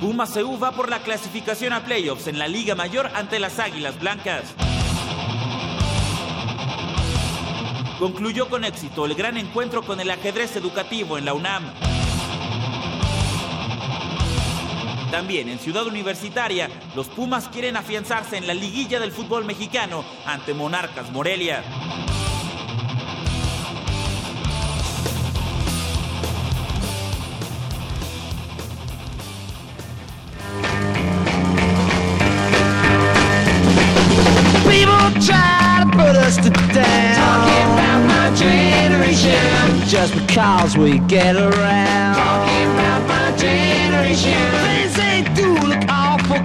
Pumas CU va por la clasificación a playoffs en la Liga Mayor ante las Águilas Blancas. Concluyó con éxito el gran encuentro con el ajedrez educativo en la UNAM. También en Ciudad Universitaria, los Pumas quieren afianzarse en la liguilla del fútbol mexicano ante Monarcas Morelia. Just because we get around. Talking about my generation. Things they do look awful.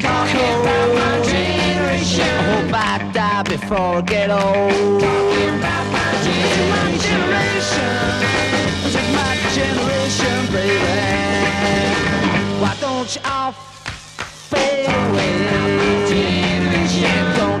Talking about my generation. I hope I die before I get old. Talking about my generation. My generation. Just my generation, baby. Why don't you all fade away?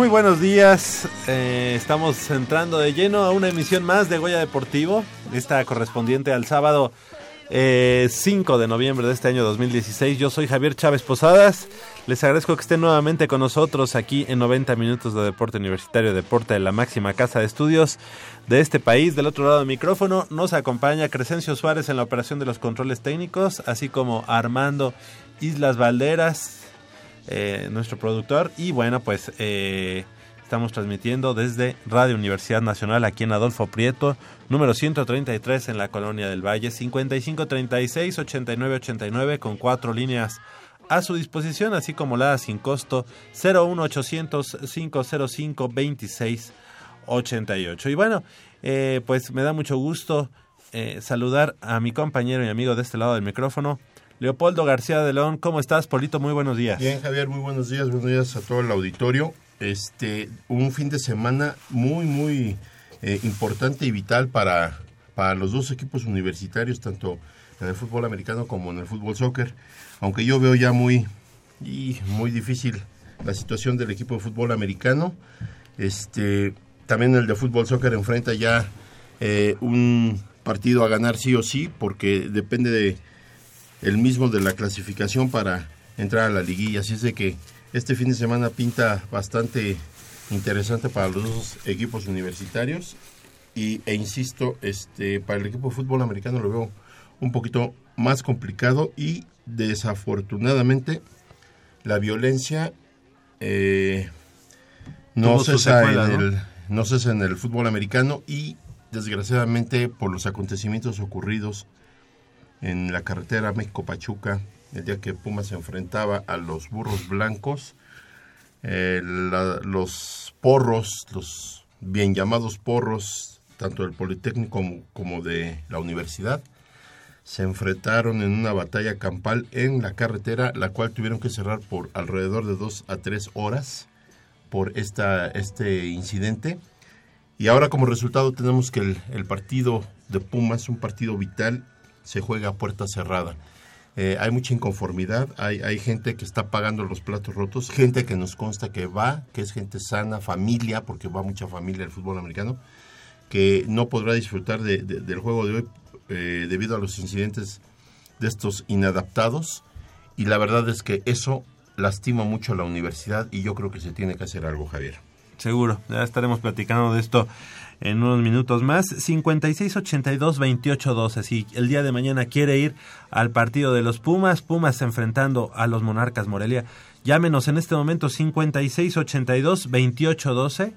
Muy buenos días, eh, estamos entrando de lleno a una emisión más de Goya Deportivo, esta correspondiente al sábado eh, 5 de noviembre de este año 2016. Yo soy Javier Chávez Posadas, les agradezco que estén nuevamente con nosotros aquí en 90 minutos de Deporte Universitario, Deporte de la máxima casa de estudios de este país. Del otro lado del micrófono nos acompaña Crescencio Suárez en la operación de los controles técnicos, así como Armando Islas Valderas, eh, nuestro productor. Y bueno, pues eh, estamos transmitiendo desde Radio Universidad Nacional aquí en Adolfo Prieto, número 133 en la Colonia del Valle, 5536-8989 con cuatro líneas a su disposición, así como la sin costo 01800-505-2688. Y bueno, eh, pues me da mucho gusto saludar a mi compañero y amigo de este lado del micrófono, Leopoldo García de León. ¿Cómo estás, Polito? Muy buenos días. Bien, Javier, muy buenos días, buenos días a todo el auditorio. Este, un fin de semana muy, muy eh, importante y vital para, para los dos equipos universitarios, tanto en el fútbol americano como en el fútbol soccer. Aunque yo veo ya muy, y muy difícil la situación del equipo de fútbol americano. Este, también el de fútbol soccer enfrenta ya eh, un partido a ganar sí o sí, porque depende de el mismo de la clasificación para entrar a la liguilla. Así es de que este fin de semana pinta bastante interesante para los dos equipos universitarios. Y, e insisto, este, para el equipo de fútbol americano lo veo un poquito más complicado y desafortunadamente la violencia eh, no, cesa secuela, en ¿no? el, no cesa en el fútbol americano y desgraciadamente por los acontecimientos ocurridos en la carretera México-Pachuca, el día que Pumas se enfrentaba a los burros blancos, eh, los porros, los bien llamados porros, tanto del Politécnico como, de la universidad, se enfrentaron en una batalla campal en la carretera, la cual tuvieron que cerrar por alrededor de dos a tres horas por esta, este incidente. Y ahora como resultado tenemos que el, el partido de Pumas, un partido vital, se juega a puerta cerrada. Eh, hay mucha inconformidad, hay, hay gente que está pagando los platos rotos, gente que nos consta que va, que es gente sana, familia, porque va mucha familia al fútbol americano, que no podrá disfrutar de- de- del juego de hoy eh, debido a los incidentes de estos inadaptados. Y la verdad es que eso lastima mucho a la universidad y yo creo que se tiene que hacer algo, Javier. Seguro, ya estaremos platicando de esto en unos minutos más. 56-82-28-12. Si el día de mañana quiere ir al partido de los Pumas, Pumas enfrentando a los Monarcas Morelia, llámenos en este momento 56-82-28-12.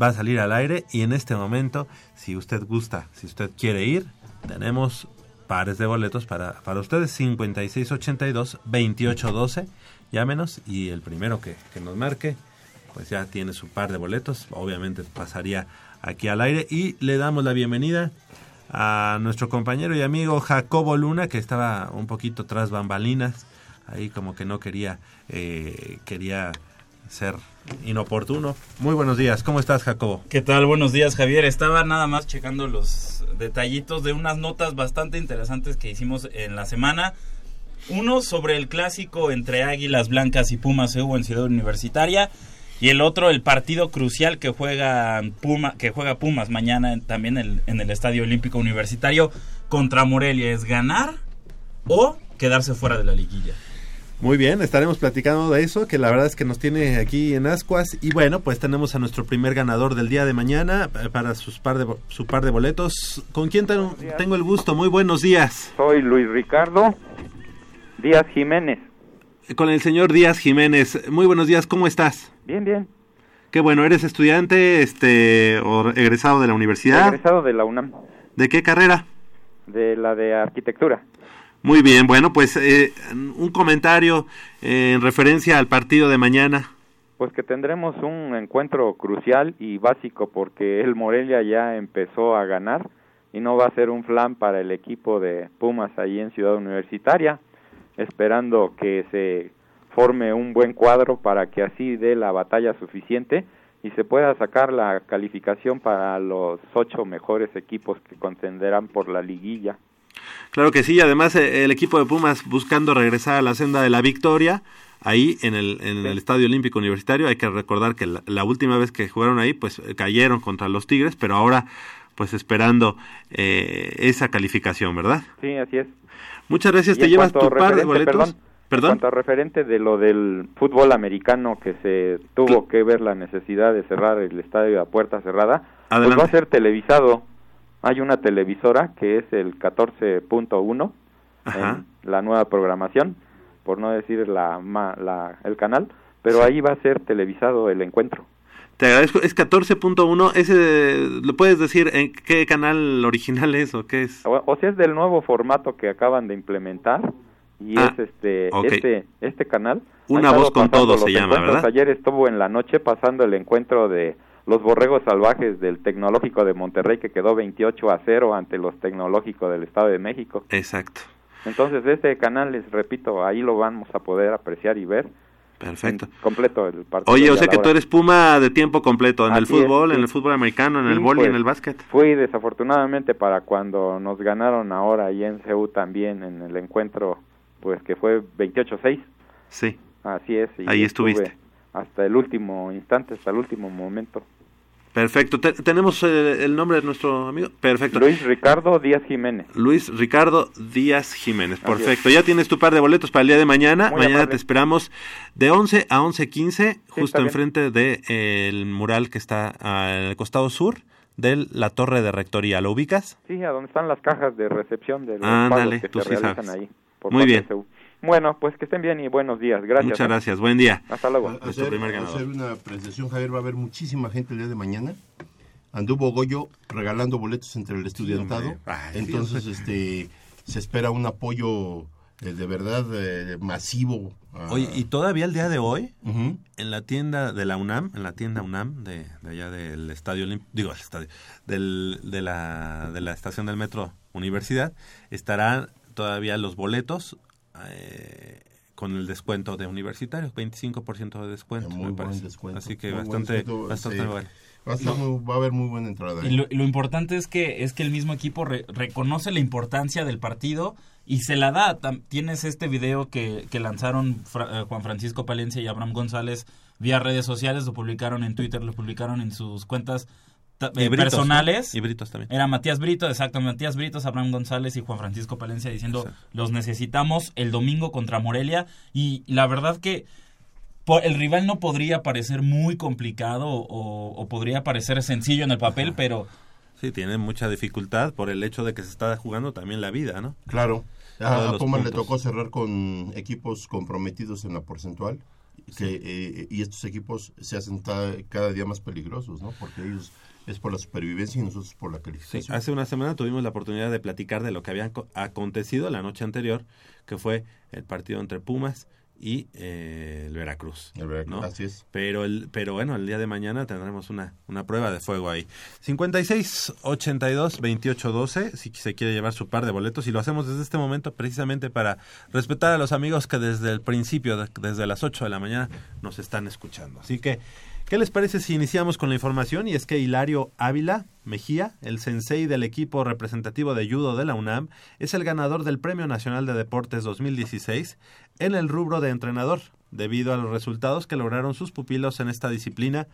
Va a salir al aire y en este momento, si usted gusta, si usted quiere ir, tenemos pares de boletos para, para ustedes 5682-2812. Llámenos y el primero que, que nos marque pues ya tiene su par de boletos, obviamente pasaría aquí al aire y le damos la bienvenida a nuestro compañero y amigo Jacobo Luna que estaba un poquito tras bambalinas, ahí como que no quería eh, quería ser inoportuno. Muy buenos días, ¿cómo estás Jacobo? ¿Qué tal? Buenos días Javier. Estaba nada más checando los detallitos de unas notas bastante interesantes que hicimos en la semana. Uno sobre el clásico entre Águilas Blancas y Pumas hubo en Ciudad Universitaria y el otro el partido crucial que juega Puma que juega Pumas mañana en- también en, en el Estadio Olímpico Universitario contra Morelia es ganar o quedarse fuera de la liguilla. Muy bien, estaremos platicando de eso, que la verdad es que nos tiene aquí en Ascuas. Y bueno, pues tenemos a nuestro primer ganador del día de mañana eh, para sus par de, su par de boletos. ¿Con quién ten- tengo el gusto? Muy buenos días. Soy Luis Ricardo Díaz Jiménez. Con el señor Díaz Jiménez. Muy buenos días, ¿cómo estás? Bien, bien. Qué bueno, ¿eres estudiante este, o egresado de la universidad? Egresado de la UNAM, ¿De qué carrera? de la de arquitectura. Muy bien, bueno, pues eh, un comentario eh, en referencia al partido de mañana. Pues que tendremos un encuentro crucial y básico porque el Morelia ya empezó a ganar y no va a ser un flan para el equipo de Pumas ahí en Ciudad Universitaria, esperando que se forme un buen cuadro para que así dé la batalla suficiente y se pueda sacar la calificación para los ocho mejores equipos que contenderán por la liguilla. Claro que sí, además eh, el equipo de Pumas buscando regresar a la senda de la victoria, ahí en el, en el Estadio Olímpico Universitario, hay que recordar que la, la última vez que jugaron ahí, pues eh, cayeron contra los Tigres, pero ahora pues esperando eh, esa calificación, ¿verdad? Sí, así es. Muchas gracias, Y te llevas tu par de boletos. Perdón, ¿Perdón? En cuanto a referente de lo del fútbol americano que se tuvo que ver la necesidad de cerrar el estadio a puerta cerrada, pues va a ser televisado. Hay una televisora que es el 14.1 Ajá. en la nueva programación, por no decir la, ma- la el canal, pero ahí va a ser televisado el encuentro. Te agradezco, es 14.1, ese, ¿lo puedes decir en qué canal original es o qué es? O, o sea, es del nuevo formato que acaban de implementar y Ah, es este este este canal. Una voz con todo se llama. ¿verdad? Ayer estuvo en la noche pasando el encuentro de los borregos salvajes del Tecnológico de Monterrey que quedó 28 a 0 ante los Tecnológicos del Estado de México. Exacto, Entonces, este canal, les repito, ahí lo vamos a poder apreciar y ver perfecto. completo el partido. Oye, o sea que tú eres Puma de tiempo completo, en el es, fútbol, en el fútbol americano, en el vóley, pues, en el básquet. Fui desafortunadamente para cuando nos ganaron ahora y en CEU también en el encuentro, pues que fue 28-6. Sí, Así es. y Ahí estuviste. Hasta el último instante, hasta el último momento. perfecto. Te- ¿Tenemos eh, el nombre de nuestro amigo? Perfecto. Luis Ricardo Díaz Jiménez. Luis Ricardo Díaz Jiménez. Perfecto. Ya tienes tu par de boletos para el día de mañana. Muy mañana amable. te esperamos de 11 a 11.15, justo está bien. enfrente del de, el mural que está al costado sur de la torre de rectoría. ¿Lo ubicas? Sí, a donde están las cajas de recepción de los Ándale, pagos que tú se sí realizan sabes. ahí. Por Muy parte bien. Bueno, pues que estén bien y buenos días. Gracias. Muchas ¿eh? gracias. Buen día. Hasta luego. A- Nuestro hacer, primer ganador. hacer una presentación, Javier, va a haber muchísima gente el día de mañana. Anduvo Goyo regalando boletos entre el estudiantado. hombre. Ay, sí, Entonces, este, se espera un apoyo eh, de verdad eh, masivo. a- Oye, y todavía el día de hoy, en la tienda de la UNAM, en la tienda UNAM de, de allá del estadio, Olim- digo, el estadio, del, de, la, de la estación del metro Universidad, estarán todavía los boletos eh, con el descuento de universitarios, 25% de descuento, Muy me buen parece. descuento. Así que Muy bastante, descuento, bastante sí. bueno. Va a, muy- va a haber muy buena entrada. Y ¿eh? lo, lo importante es que es que el mismo equipo re- reconoce la importancia del partido y se la da. Tam- Tienes este video que, que lanzaron Fra- eh, Juan Francisco Palencia y Abraham González vía redes sociales, lo publicaron en Twitter, lo publicaron en sus cuentas eh, Britos, ¿no? personales. Y Britos también. Era Matías Brito, exacto, Matías Britos, Abraham González y Juan Francisco Palencia diciendo Exacto. los necesitamos el domingo contra Morelia y la verdad que el rival no podría parecer muy complicado o, o podría parecer sencillo en el papel, pero Sí, tiene mucha dificultad por el hecho de que se está jugando también la vida, ¿no? Claro. A, a Pumas le tocó cerrar con equipos comprometidos en la porcentual. Que, eh, y estos equipos se hacen cada día más peligrosos, ¿no? Porque ellos es por la supervivencia y nosotros por la Sí, calificación. hace una semana tuvimos la oportunidad de platicar de lo que había co- acontecido la noche anterior, que fue el partido entre Pumas y eh, el Veracruz. El Veracruz, ¿no? Así es. Pero, el, pero bueno, el día de mañana tendremos una, una prueba de fuego ahí. 56 82 28 12, si se quiere llevar su par de boletos. Y lo hacemos desde este momento precisamente para respetar a los amigos que desde el principio, de- desde las 8 de la mañana, nos están escuchando. Así que, ¿qué les parece si iniciamos con la información? Y es que Hilario Ávila Mejía, el sensei del equipo representativo de judo de la UNAM, es el ganador del Premio Nacional de Deportes 2016 en el rubro de entrenador, debido a los resultados que lograron sus pupilos en esta disciplina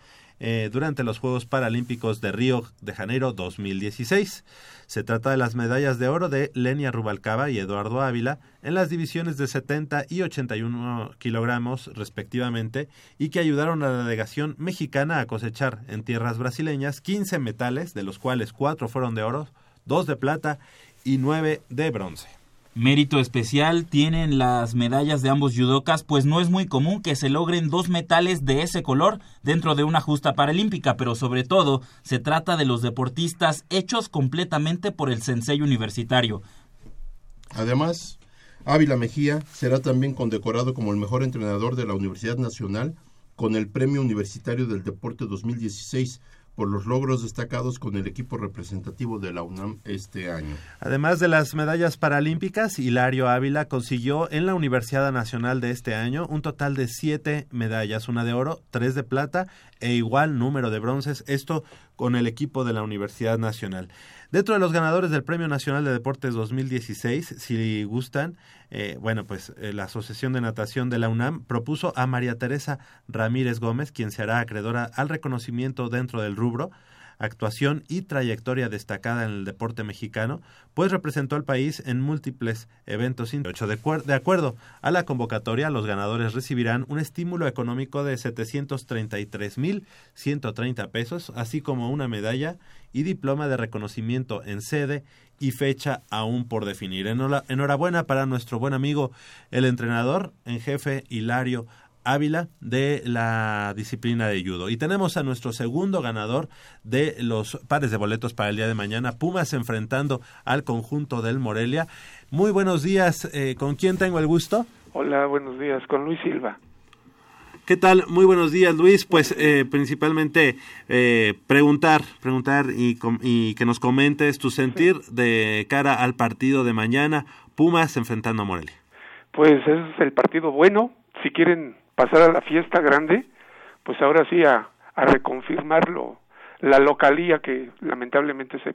eh, durante los Juegos Paralímpicos de Río de Janeiro 2016. Se trata de las medallas de oro de Lenia Rubalcaba y Eduardo Ávila en las divisiones de 70 y 81 kilogramos respectivamente y que ayudaron a la delegación mexicana a cosechar en tierras brasileñas 15 metales, de los cuales 4 fueron de oro, 2 de plata y 9 de bronce. Mérito especial tienen las medallas de ambos judocas, pues no es muy común que se logren dos metales de ese color dentro de una justa paralímpica, pero sobre todo se trata de los deportistas hechos completamente por el sensei universitario. Además, Ávila Mejía será también condecorado como el mejor entrenador de la Universidad Nacional con el Premio Universitario del Deporte 2016 por los logros destacados con el equipo representativo de la UNAM este año. Además de las medallas paralímpicas, Hilario Ávila consiguió en la Universidad Nacional de este año un total de siete medallas, una de oro, tres de plata e igual número de bronces, esto con el equipo de la Universidad Nacional. Dentro de los ganadores del Premio Nacional de Deportes 2016, si gustan, eh, bueno, pues eh, la Asociación de Natación de la UNAM propuso a María Teresa Ramírez Gómez, quien será acreedora al reconocimiento dentro del rubro, actuación y trayectoria destacada en el deporte mexicano, pues representó al país en múltiples eventos. De, cuer- de acuerdo a la convocatoria, los ganadores recibirán un estímulo económico de 733.130 pesos, así como una medalla y diploma de reconocimiento en sede y fecha aún por definir. Enhorabuena para nuestro buen amigo, el entrenador en jefe Hilario Ávila de la disciplina de judo. Y tenemos a nuestro segundo ganador de los pares de boletos para el día de mañana, Pumas enfrentando al conjunto del Morelia. Muy buenos días, eh, ¿con quién tengo el gusto? Hola, buenos días, con Luis Silva. ¿Qué tal? Muy buenos días, Luis. Pues eh, principalmente eh, preguntar, preguntar y, y que nos comentes tu sentir de cara al partido de mañana, Pumas enfrentando a Morelia. Pues ese es el partido bueno. Si quieren pasar a la fiesta grande, pues ahora sí a, a reconfirmarlo, la localía que lamentablemente se,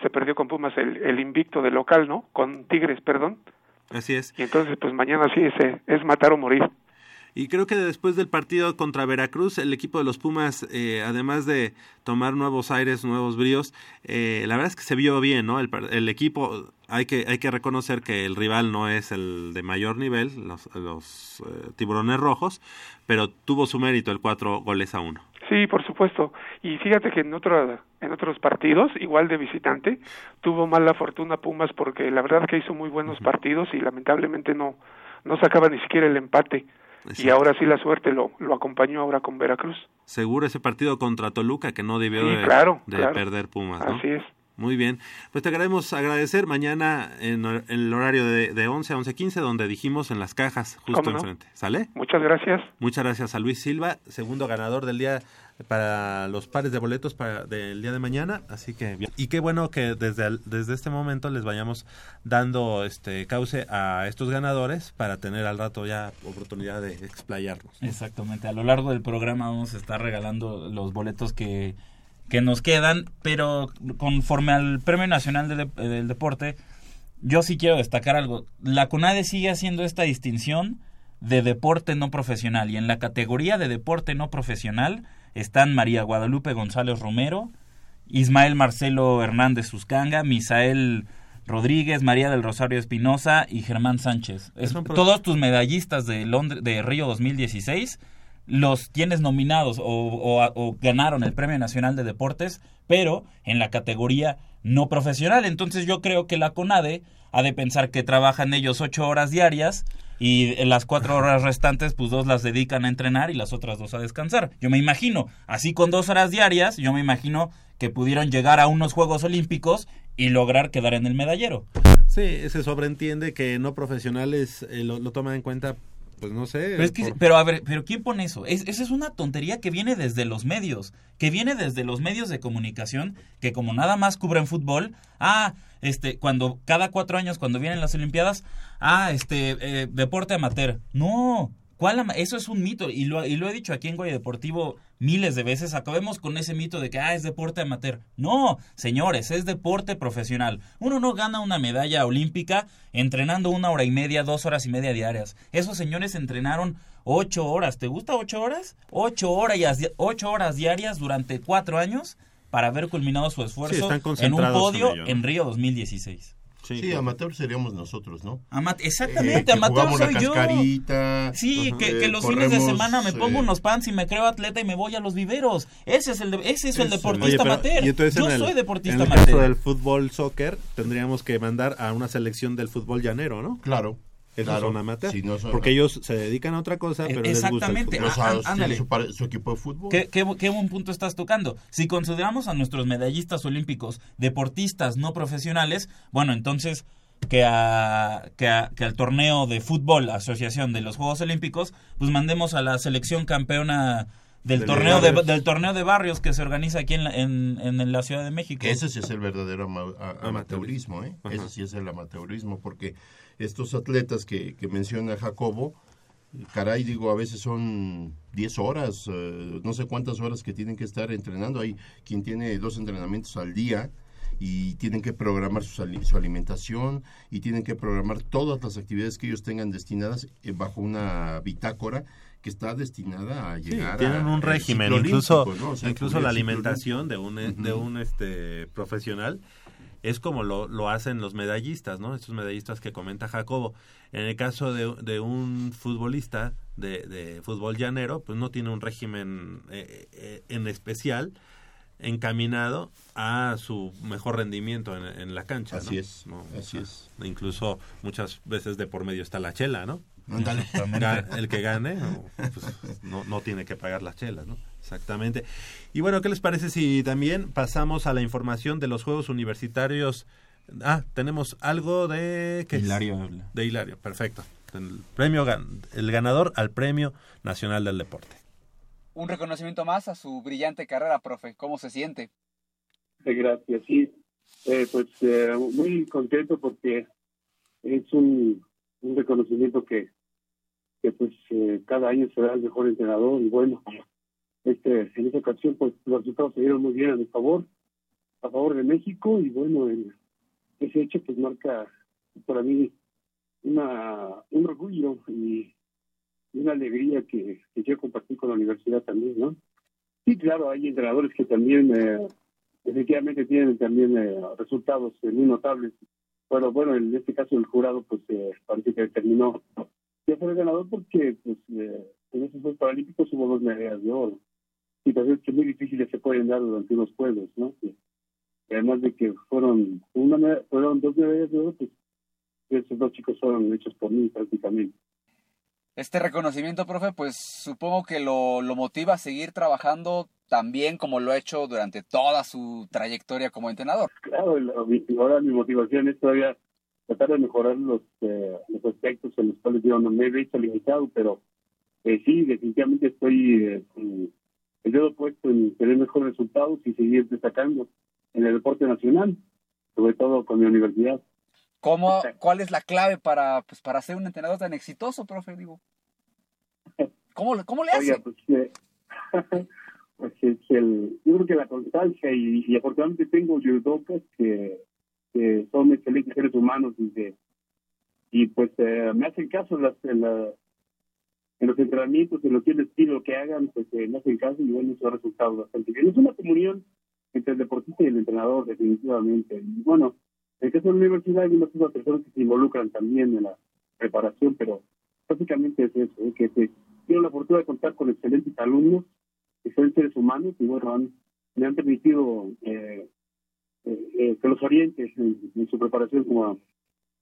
se perdió con Pumas, el, el invicto de local, ¿no? Con Tigres, perdón. Así es. Y entonces, pues mañana sí es, es matar o morir. Y creo que después del partido contra Veracruz, el equipo de los Pumas, eh, además de tomar nuevos aires, nuevos bríos, eh, la verdad es que se vio bien, ¿no? El, el equipo, hay que, hay que reconocer que el rival no es el de mayor nivel, los, los eh, tiburones rojos, pero tuvo su mérito el cuatro goles a uno. Sí, por supuesto. Y fíjate que en otro, en otros partidos, igual de visitante, tuvo mala fortuna Pumas porque la verdad que hizo muy buenos partidos y lamentablemente no, no sacaba ni siquiera el empate. Y ahora sí la suerte lo, lo acompañó ahora con Veracruz. Seguro ese partido contra Toluca que no debió Sí, de, claro, de claro. perder Pumas, ¿no? Así es. Muy bien. Pues te queremos agradecer mañana en, el horario de, de 11 a 11.15, donde dijimos en las cajas, justo enfrente. ¿Sale? Muchas gracias. Muchas gracias a Luis Silva, segundo ganador del día para los pares de boletos para del día de mañana, así que y qué bueno que desde desde este momento les vayamos dando este cauce a estos ganadores para tener al rato ya oportunidad de explayarnos. Exactamente, a lo largo del programa vamos a estar regalando los boletos que, que nos quedan, pero conforme al Premio Nacional de Dep- del Deporte, yo sí quiero destacar algo. La CONADE sigue haciendo esta distinción de deporte no profesional y en la categoría de deporte no profesional están María Guadalupe González Romero, Ismael Marcelo Hernández Suscanga, Misael Rodríguez, María del Rosario Espinosa y Germán Sánchez. Es- todos tus medallistas de Londres, de Río 2016 los tienes nominados o, o- o ganaron el Premio Nacional de Deportes, pero en la categoría no profesional. Entonces yo creo que la CONADE ha de pensar que trabajan ellos ocho horas diarias y en las cuatro horas restantes, pues dos las dedican a entrenar y las otras dos a descansar. Yo me imagino, así con dos horas diarias, yo me imagino que pudieron llegar a unos Juegos Olímpicos y lograr quedar en el medallero. Sí, se sobreentiende que no profesionales eh, lo, lo toman en cuenta, pues no sé. Pero, es que- por- pero a ver, pero ¿quién pone eso? Es, esa es una tontería que viene desde los medios, que viene desde los medios de comunicación, que como nada más cubren fútbol, ah, este, cuando cada cuatro años cuando vienen las Olimpiadas, ah, este, eh, deporte amateur. No, ¿cuál ama- eso es un mito y lo, y lo he dicho aquí en Goya Deportivo miles de veces. Acabemos con ese mito de que ah, es deporte amateur. No, señores, es deporte profesional. Uno no gana una medalla olímpica entrenando una hora y media, dos horas y media diarias. Esos señores entrenaron ocho horas. ¿Te gusta ocho horas? Ocho horas, ocho horas diarias durante cuatro años para haber culminado su esfuerzo en un podio en ello, ¿no? en Río 2016. Sí, amateur seríamos nosotros, ¿no? Ama- Eh, exactamente, que amateur soy la yo. cascarita. Sí, Ajá. que, Eh, que los fines de semana me pongo eh, unos pants y me creo atleta y me voy a los viveros. Ese es el, de- ese es el deportista Oye, pero- amateur. y entonces Yo en el- soy deportista En el amateur. caso del fútbol soccer, tendríamos que mandar a una selección del fútbol llanero, ¿no? Claro. Esos claro. son amateurs. Sí, no son- porque ellos se dedican a otra cosa, pero les gusta el fútbol. Los Ah, ándale. su equipo de fútbol. ¿Qué, qué, qué buen punto estás tocando. Si consideramos a nuestros medallistas olímpicos deportistas no profesionales, bueno, entonces que, a, que, a- que al torneo de fútbol, asociación de los Juegos Olímpicos, pues mandemos a la selección campeona del De torneo de, barrios. del torneo de barrios que se organiza aquí en la, en, en la Ciudad de México. Ese sí es el verdadero ama- a- amateurismo, ¿eh? Ajá. Ese sí es el amateurismo, porque estos atletas que, que menciona Jacobo, caray, digo, a veces son 10 horas, eh, no sé cuántas horas que tienen que estar entrenando. Hay quien tiene dos entrenamientos al día y tienen que programar su, su alimentación y tienen que programar todas las actividades que ellos tengan destinadas eh, bajo una bitácora que está destinada a Sí, llegar tienen a- un régimen, incluso, olímpico, ¿no? O sea, incluso la alimentación de un, Ujú. de un este profesional es como lo, lo hacen los medallistas, ¿no? Estos medallistas que comenta Jacobo. En el caso de, de un futbolista de, de fútbol llanero, pues no tiene un régimen eh, eh, en especial encaminado a su mejor rendimiento en, en la cancha. Así ¿no? es, No, así o sea, es. Incluso muchas veces de por medio está la chela, ¿no? Ándale. El que gane no, pues, no, no tiene que pagar las chelas, ¿no? Exactamente. Y bueno, ¿qué les parece si también pasamos a la información de los Juegos Universitarios? Ah, tenemos algo de... ¿qué? Hilario. De Hilario, perfecto. El, premio, el ganador al Premio Nacional del Deporte. Un reconocimiento más a su brillante carrera, profe. ¿Cómo se siente? Eh, Gracias, sí. Eh, pues eh, muy contento porque es un, un reconocimiento que, que pues eh, cada año será el mejor entrenador y bueno, este en esta ocasión pues los resultados se dieron muy bien a mi favor, a favor de México y bueno, ese hecho pues marca para mí una un orgullo y, una alegría que, que quiero compartir con la universidad también, ¿no? Sí, claro, hay entrenadores que también eh, efectivamente tienen también eh, resultados eh, muy notables. Pero bueno, en este caso el jurado pues eh, parece que determinó ya fue el ganador porque pues eh, en esos Juegos Paralímpicos hubo dos medallas de oro. Situaciones que muy difíciles se pueden dar durante unos Juegos, ¿no? Además de que fueron una fueron dos medallas de oro, pues esos dos chicos fueron hechos por mí prácticamente. Este reconocimiento, profe, pues supongo que lo, lo motiva a seguir trabajando tan bien como lo ha hecho durante toda su trayectoria como entrenador. Claro, ahora mi motivación es todavía tratar de mejorar los, eh, los aspectos en los cuales yo no me he visto limitado, pero eh, sí, definitivamente estoy eh, con el dedo puesto en tener mejores resultados y seguir destacando en el deporte nacional, sobre todo con mi universidad. ¿Cómo, ¿Cuál es la clave para, pues, para ser un entrenador tan exitoso, profe? Digo, ¿cómo, cómo le hace? Oiga, pues, eh, pues es el, yo creo que la constancia y, y afortunadamente tengo judocas que, que son excelentes seres humanos y, que- y pues eh, me hacen caso la- en los entrenamientos, en lo que les pido que hagan, pues eh, me hacen caso y bueno, eso ha resultado bastante bien. Es una comunión entre el deportista y el entrenador, definitivamente. Y bueno, en el caso de la universidad hay unas otras personas que se involucran también en la preparación, pero básicamente es eso, ¿eh? que, se- tengo la fortuna de contar con excelentes alumnos, excelentes seres humanos, y bueno, han, me han permitido eh, eh, que los oriente en, en su preparación como,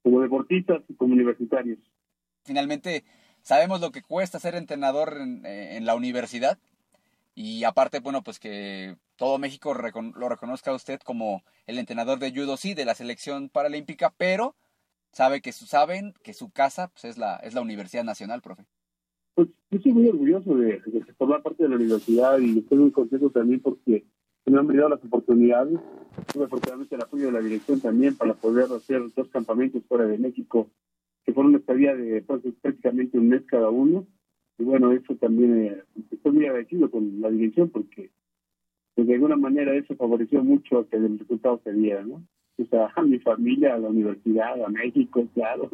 como deportistas y como universitarios. Finalmente, sabemos lo que cuesta ser entrenador en, eh, en la universidad y aparte, bueno, pues que todo México recon- lo reconozca a usted como el entrenador de judo, sí, de la selección paralímpica, pero sabe que su, saben que su casa pues, es, la, es la Universidad Nacional, profe. Pues yo estoy muy orgulloso de, de formar parte de la universidad y estoy muy contento también porque me han brindado las oportunidades. Tuve afortunadamente el apoyo de la dirección también para poder hacer dos campamentos fuera de México, que fueron una estadía de pues, prácticamente un mes cada uno. Y bueno, eso también eh, estoy muy agradecido con la dirección porque pues, de alguna manera eso favoreció mucho a que el resultado se diera, ¿no? O sea, a mi familia, a la universidad, a México, claro.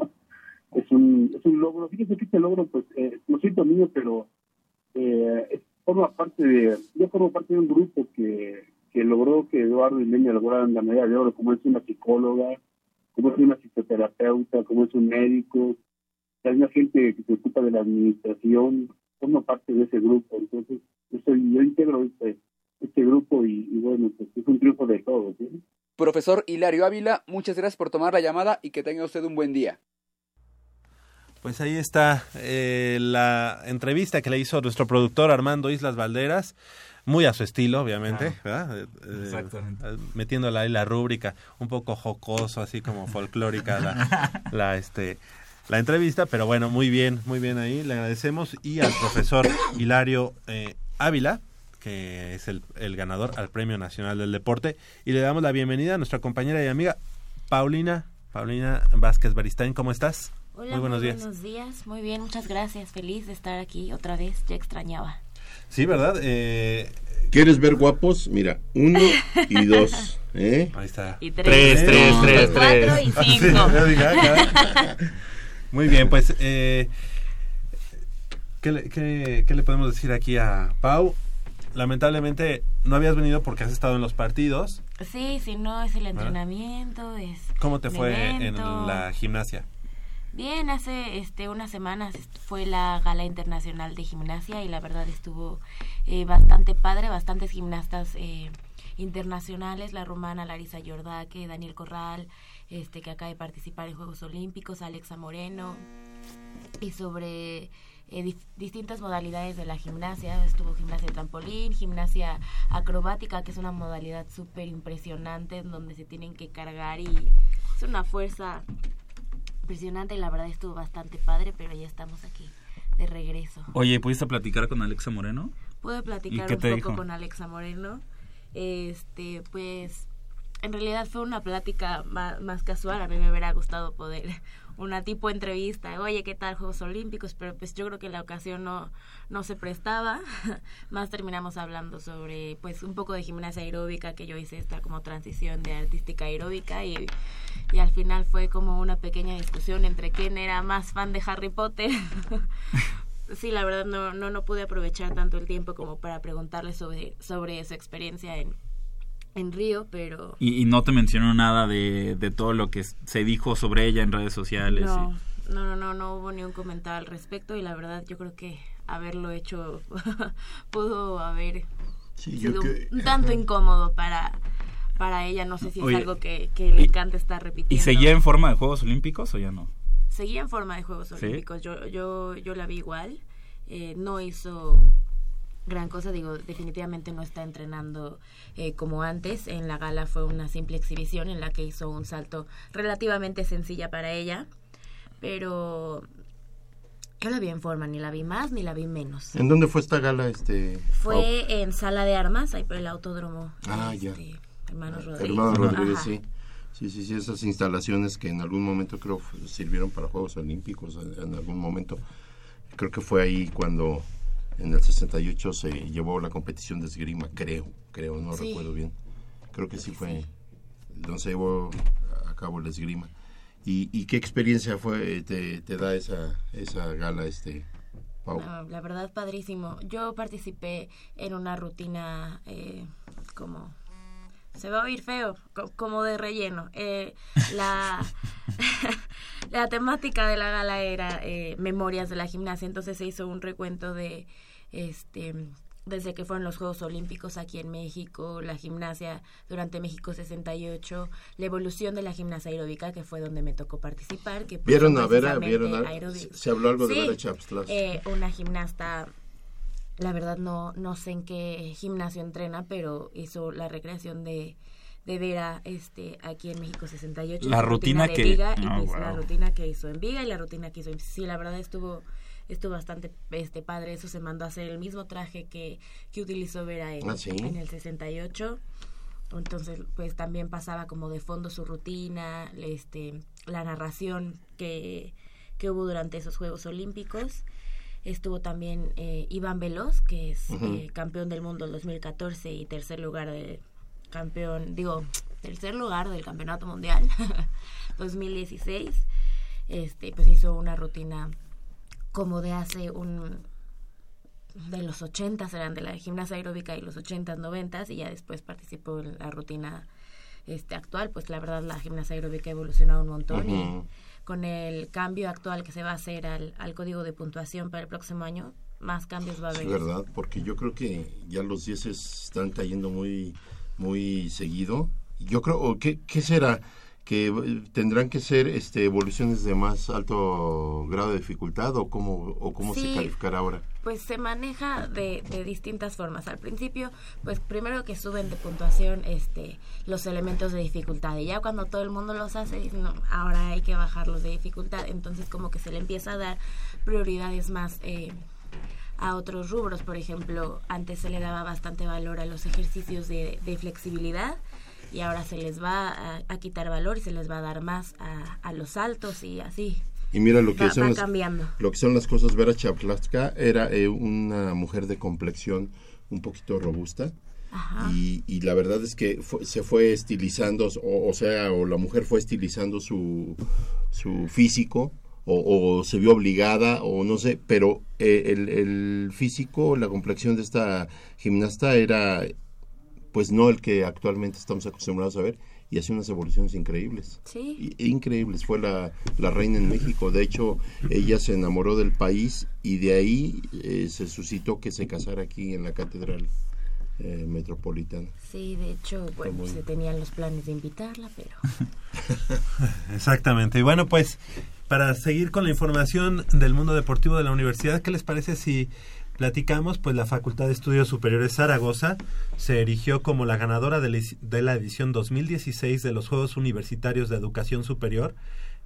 Es un, es un logro. Fíjese que este logro, pues, eh, lo siento mío, pero eh, forma parte de, yo formo parte de un grupo que, que logró que Eduardo y Leña lograran la medalla de oro, como es una psicóloga, como es una psicoterapeuta, como es un médico, hay una gente que se ocupa de la administración, forma parte de ese grupo, entonces yo soy, yo integro este, este grupo y, bueno, pues es un triunfo de todos, ¿sí? Profesor Hilario Ávila, muchas gracias por tomar la llamada y que tenga usted un buen día. Pues ahí está eh, la entrevista que le hizo nuestro productor Armando Islas Valderas, muy a su estilo, obviamente, ¿verdad? Eh, Exactamente. eh, metiéndola ahí la rúbrica, un poco jocoso, así como folclórica la, la, este, la entrevista, pero bueno, muy bien, muy bien ahí, le agradecemos y al profesor Hilario eh, Ávila, que es el, el ganador al Premio Nacional del Deporte, y le damos la bienvenida a nuestra compañera y amiga Paulina, Paulina Vázquez Baristain, ¿cómo estás? Hola, muy buenos días. buenos días. Muy bien, muchas gracias. Feliz de estar aquí otra vez. Ya extrañaba. Sí, ¿verdad? Eh, ¿Quieres ver guapos? Mira, uno y dos. ¿eh? Ahí está. Y Tres, tres, No, tres, cuatro tres. y cinco. Muy bien, pues, eh, ¿qué, le, qué, qué le podemos decir aquí a Pau? Lamentablemente no habías venido porque has estado en los partidos. Sí, si no es el entrenamiento, es ¿Cómo te fue en la gimnasia? Bien, hace este unas semanas fue la gala internacional de gimnasia y la verdad estuvo eh, bastante padre, bastantes gimnastas eh, internacionales, la rumana Larisa Yordaque, Daniel Corral, este que acaba de participar en Juegos Olímpicos, Alexa Moreno, y sobre eh, distintas modalidades de la gimnasia. Estuvo gimnasia de trampolín, gimnasia acrobática, que es una modalidad súper impresionante en donde se tienen que cargar y es una fuerza impresionante y la verdad estuvo bastante padre, pero ya estamos aquí de regreso. Oye, ¿pudiste platicar con Alexa Moreno? Pude platicar un poco dijo? con Alexa Moreno. Este, pues en realidad fue una plática ma- más, casual. A mí me hubiera gustado poder una tipo entrevista. Oye, ¿qué tal Juegos Olímpicos? Pero pues yo creo que la ocasión no, no se prestaba. más terminamos hablando sobre pues un poco de gimnasia aeróbica que yo hice esta como transición de artística aeróbica y, y al final fue como una pequeña discusión entre quién era más fan de Harry Potter. Sí, la verdad no, no, no pude aprovechar tanto el tiempo como para preguntarle sobre, sobre su experiencia en, en Río, pero Y, y no te mencionó nada de, de todo lo que se dijo sobre ella en redes sociales. no, no, no, no, no hubo ni un comentario al respecto y la verdad yo creo que haberlo hecho pudo haber Sí, yo sido que- un tanto incómodo para, para ella. No sé si Oye, es algo que, que le y- encanta estar ¿Y repitiendo. seguía en forma de Juegos Olímpicos o ya no? seguía en forma de Juegos ¿Sí? Olímpicos. Yo, yo, yo la vi igual. Eh, no hizo gran cosa, digo, definitivamente no está entrenando eh, como antes. En la gala fue una simple exhibición en la que hizo un salto relativamente sencilla para ella, pero yo la vi en forma, ni la vi más ni la vi menos. ¿En dónde fue esta gala? Este, Fue en Sala de Armas, ahí por el autódromo. Ah, ya. este, Hermanos Rodríguez. Hermano Rodríguez, Ajá. sí. Sí, sí, sí, esas instalaciones que en algún momento creo sirvieron para Juegos Olímpicos, en algún momento. Creo que fue ahí cuando en el 68 se llevó la competición de esgrima, creo, creo, no Sí. recuerdo bien. Creo que sí fue donde se llevó a cabo la esgrima. ¿Y, y qué experiencia fue te, te da esa, esa gala, este, Pau? Ah, la verdad, padrísimo. Yo participé en una rutina eh, como... Se va a oír feo, co- como de relleno. Eh, la, la temática de la gala era eh, memorias de la gimnasia, entonces se hizo un recuento de este desde que fueron los Juegos Olímpicos aquí en México, la gimnasia durante México 68, la evolución de la gimnasia aeróbica, que fue donde me tocó participar. Que pues, ¿Vieron a Vera? ¿Vieron a- aeróbica. se habló algo de Vera Chapslas? eh, una gimnasta, la verdad no, no sé en qué gimnasio entrena, pero hizo la recreación de, de Vera este, aquí en México 68. La rutina de que- Viga, y Ah, pues la rutina que hizo en Viga y la rutina que hizo en... Sí, la verdad estuvo estuvo bastante este padre eso se mandó a hacer el mismo traje que, que utilizó Vera en, Ah, ¿sí? en el 68 entonces pues también pasaba como de fondo su rutina este la narración que, que hubo durante esos Juegos Olímpicos. Estuvo también eh, Iván Veloz que es eh, campeón del mundo en 2014 y tercer lugar de campeón digo tercer lugar del campeonato mundial 2016 este pues hizo una rutina como de hace un de los 80 eran de la gimnasia aeróbica y los 80 90 y ya después participó en la rutina este actual pues la verdad la gimnasia aeróbica ha evolucionado un montón y con el cambio actual que se va a hacer al, al código de puntuación para el próximo año más cambios va a Sí, haber verdad, porque yo creo que ya los 10 están cayendo muy muy seguido. Yo creo, ¿qué, qué será? Que eh, tendrán que ser este evoluciones de más alto grado de dificultad o cómo o cómo Sí. se calificará ahora. Pues se maneja de, de distintas formas. Al principio, pues primero que suben de puntuación este los elementos de dificultad y ya cuando todo el mundo los hace, dicen, "No, ahora hay que bajarlos de dificultad. Entonces como que se le empieza a dar prioridades más eh, a otros rubros. Por ejemplo, antes se le daba bastante valor a los ejercicios de, de flexibilidad y ahora se les va a, a quitar valor y se les va a dar más a, a los saltos y así. Y mira lo que Va- son va las, cambiando. lo que son las cosas. Vera Chaplaska era eh, una mujer de complexión un poquito robusta. Ajá. Y, y la verdad es que fue- se fue estilizando, o, o sea, o la mujer fue estilizando su, su físico, o, o se vio obligada, o no sé, pero eh, el, el físico, la complexión de esta gimnasta era, pues no el que actualmente estamos acostumbrados a ver, y hacía unas evoluciones increíbles. Sí. Increíbles, fue la, la reina en México. De hecho, ella se enamoró del país y de ahí eh, se suscitó que se casara aquí en la catedral eh, metropolitana. Sí, de hecho, bueno, muy- se tenían los planes de invitarla, pero Exactamente. Y bueno, pues para seguir con la información del mundo deportivo de la universidad, ¿qué les parece si platicamos? Pues la Facultad de Estudios Superiores Zaragoza se erigió como la ganadora de la, edición 2016 de los Juegos Universitarios de Educación Superior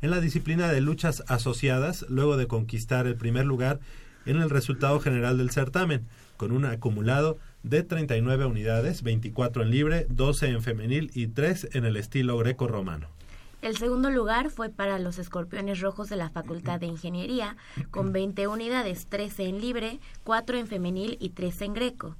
en la disciplina de luchas asociadas, luego de conquistar el primer lugar en el resultado general del certamen, con un acumulado de 39 unidades, 24 en libre, 12 en femenil y 3 en el estilo greco-romano. El segundo lugar fue para los escorpiones rojos de la Facultad de Ingeniería, con 20 unidades, 13 en libre, 4 en femenil y 3 en greco.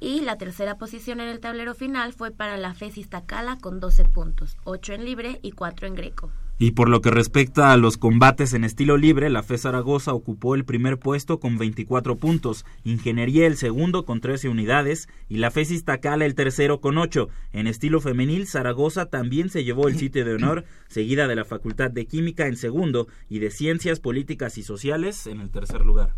Y la tercera posición en el tablero final fue para la FES Iztacala con 12 puntos, 8 en libre y 4 en greco. Y por lo que respecta a los combates en estilo libre, la FE Zaragoza ocupó el primer puesto con 24 puntos, Ingeniería el segundo con 13 unidades y la FE Iztacala el tercero con 8. En estilo femenil, Zaragoza también se llevó el sitio de honor, seguida de la Facultad de Química en segundo y de Ciencias Políticas y Sociales en el tercer lugar.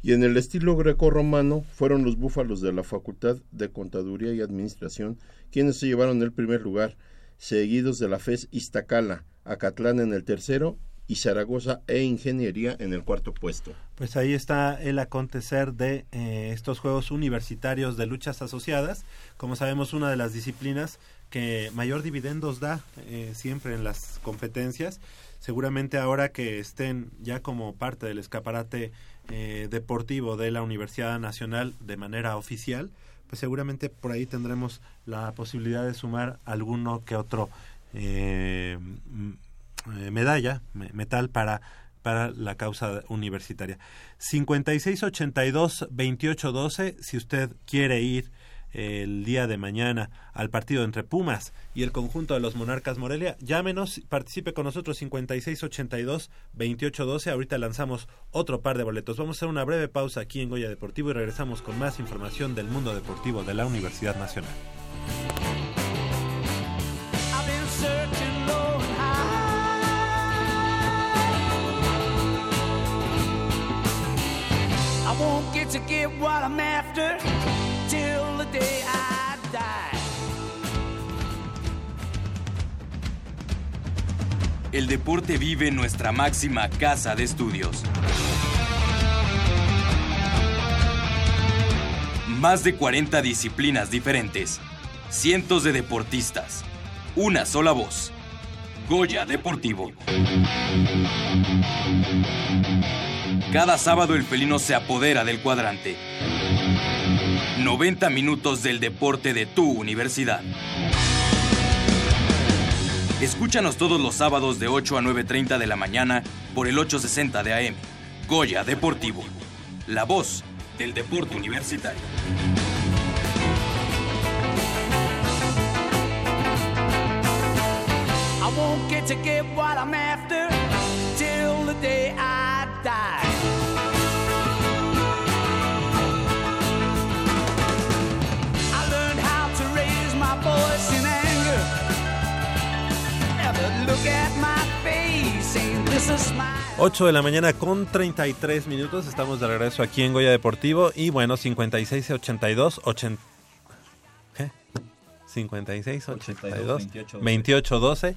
Y en el estilo greco-romano fueron los búfalos de la Facultad de Contaduría y Administración quienes se llevaron el primer lugar, seguidos de la FES Iztacala, Acatlán en el tercero y Zaragoza e Ingeniería en el cuarto puesto. Pues ahí está el acontecer de eh, estos Juegos Universitarios de Luchas Asociadas. Como sabemos, una de las disciplinas que mayor dividendos da eh, siempre en las competencias. Seguramente ahora que estén ya como parte del escaparate eh, deportivo de la Universidad Nacional de manera oficial, pues seguramente por ahí tendremos la posibilidad de sumar alguno que otro eh, eh, medalla, me- metal para para la causa universitaria. 5682-2812, si usted quiere ir eh, el día de mañana al partido entre Pumas y el conjunto de los Monarcas Morelia, llámenos, participe con nosotros 5682-2812. Ahorita lanzamos otro par de boletos. Vamos a hacer una breve pausa aquí en Goya Deportivo y regresamos con más información del mundo deportivo de la Universidad Nacional. El deporte vive en nuestra máxima casa de estudios. Más de 40 disciplinas diferentes, cientos de deportistas, una sola voz. Goya Deportivo. Cada sábado el felino se apodera del cuadrante. 90 minutos del deporte de tu universidad. Escúchanos todos los sábados de 8 a 9.30 de la mañana por el 860 de AM. Goya Deportivo. La voz del deporte universitario. 8 de la mañana con 33 minutos. Estamos de regreso aquí en Goya Deportivo. Y bueno, 56 82 80. ¿Qué? 56 82 28, 28 12.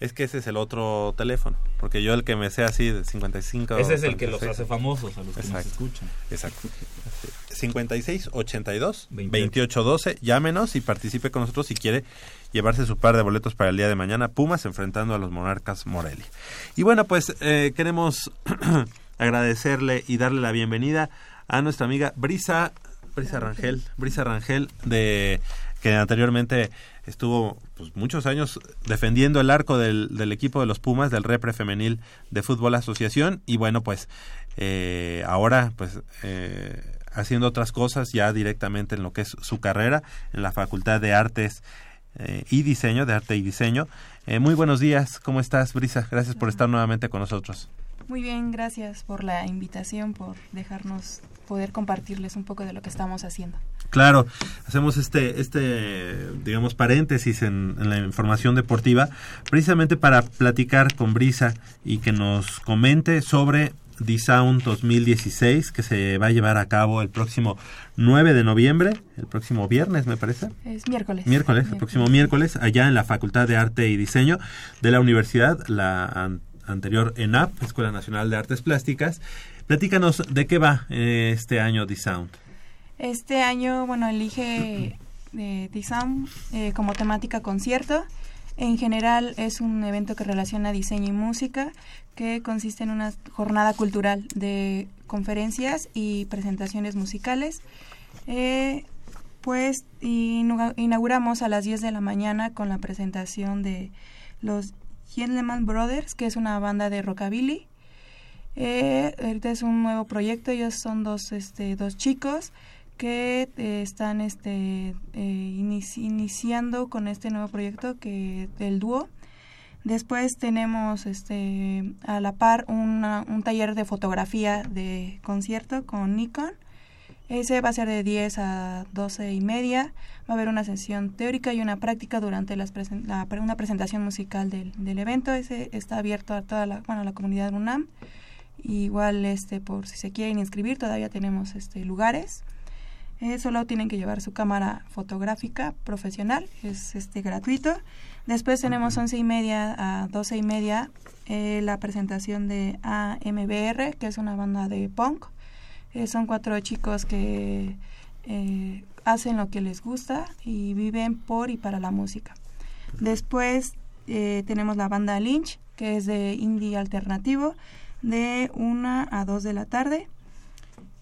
Es que ese es el otro teléfono. Porque yo el que me sé así de 55. Ese es el que los 46. hace famosos a los que nos escuchan. Exacto. 56 82 28 12. Llámenos y participe con nosotros si quiere llevarse su par de boletos para el día de mañana. Pumas enfrentando a los Monarcas Morelia. Y bueno, pues eh, queremos agradecerle y darle la bienvenida a nuestra amiga Brisa, Brisa Rangel, Brisa Rangel de que anteriormente estuvo pues, muchos años defendiendo el arco del, del equipo de los Pumas, del Repre Femenil de Fútbol Asociación, y bueno, pues eh, ahora pues eh, haciendo otras cosas ya directamente en lo que es su carrera en la Facultad de Artes eh, y Diseño, de Arte y Diseño. Eh, muy buenos días, ¿cómo estás, Brisa? Gracias por estar nuevamente con nosotros. Muy bien, gracias por la invitación, por dejarnos poder compartirles un poco de lo que estamos haciendo. Claro, hacemos este, este digamos, paréntesis en, en la información deportiva, precisamente para platicar con Brisa y que nos comente sobre D-Sound 2016, que se va a llevar a cabo el próximo 9 de noviembre, el próximo viernes, me parece. Es miércoles. Miércoles, el próximo miércoles, allá en la Facultad de Arte y Diseño de la Universidad, la an- anterior ENAP, Escuela Nacional de Artes Plásticas. Platícanos de qué va eh, este año D-Sound. Este año, bueno, elige eh, Tizam eh, como temática concierto. En general es un evento que relaciona diseño y música, que consiste en una jornada cultural de conferencias y presentaciones musicales. Eh, pues inauguramos a las 10 de la mañana con la presentación de los Gentleman Brothers, que es una banda de rockabilly. Eh, ahorita es un nuevo proyecto, ellos son dos, este, dos chicos que eh, están este, eh, inici- iniciando con este nuevo proyecto que del dúo. Después tenemos este, a la par una- un taller de fotografía de concierto con Nikon. Ese va a ser de 10 a 12 y media. Va a haber una sesión teórica y una práctica durante las presen- la, una presentación musical del, del evento. Ese está abierto a toda la, bueno, a la comunidad UNAM. Igual, este, por si se quieren inscribir, todavía tenemos este, lugares. Eh, solo tienen que llevar su cámara fotográfica profesional, es este gratuito. Después tenemos once y media a doce y media eh, la presentación de AMBR, que es una banda de punk. Eh, son cuatro chicos que eh, hacen lo que les gusta y viven por y para la música. Después tenemos la banda Lynch, que es de indie alternativo, de una a dos de la tarde.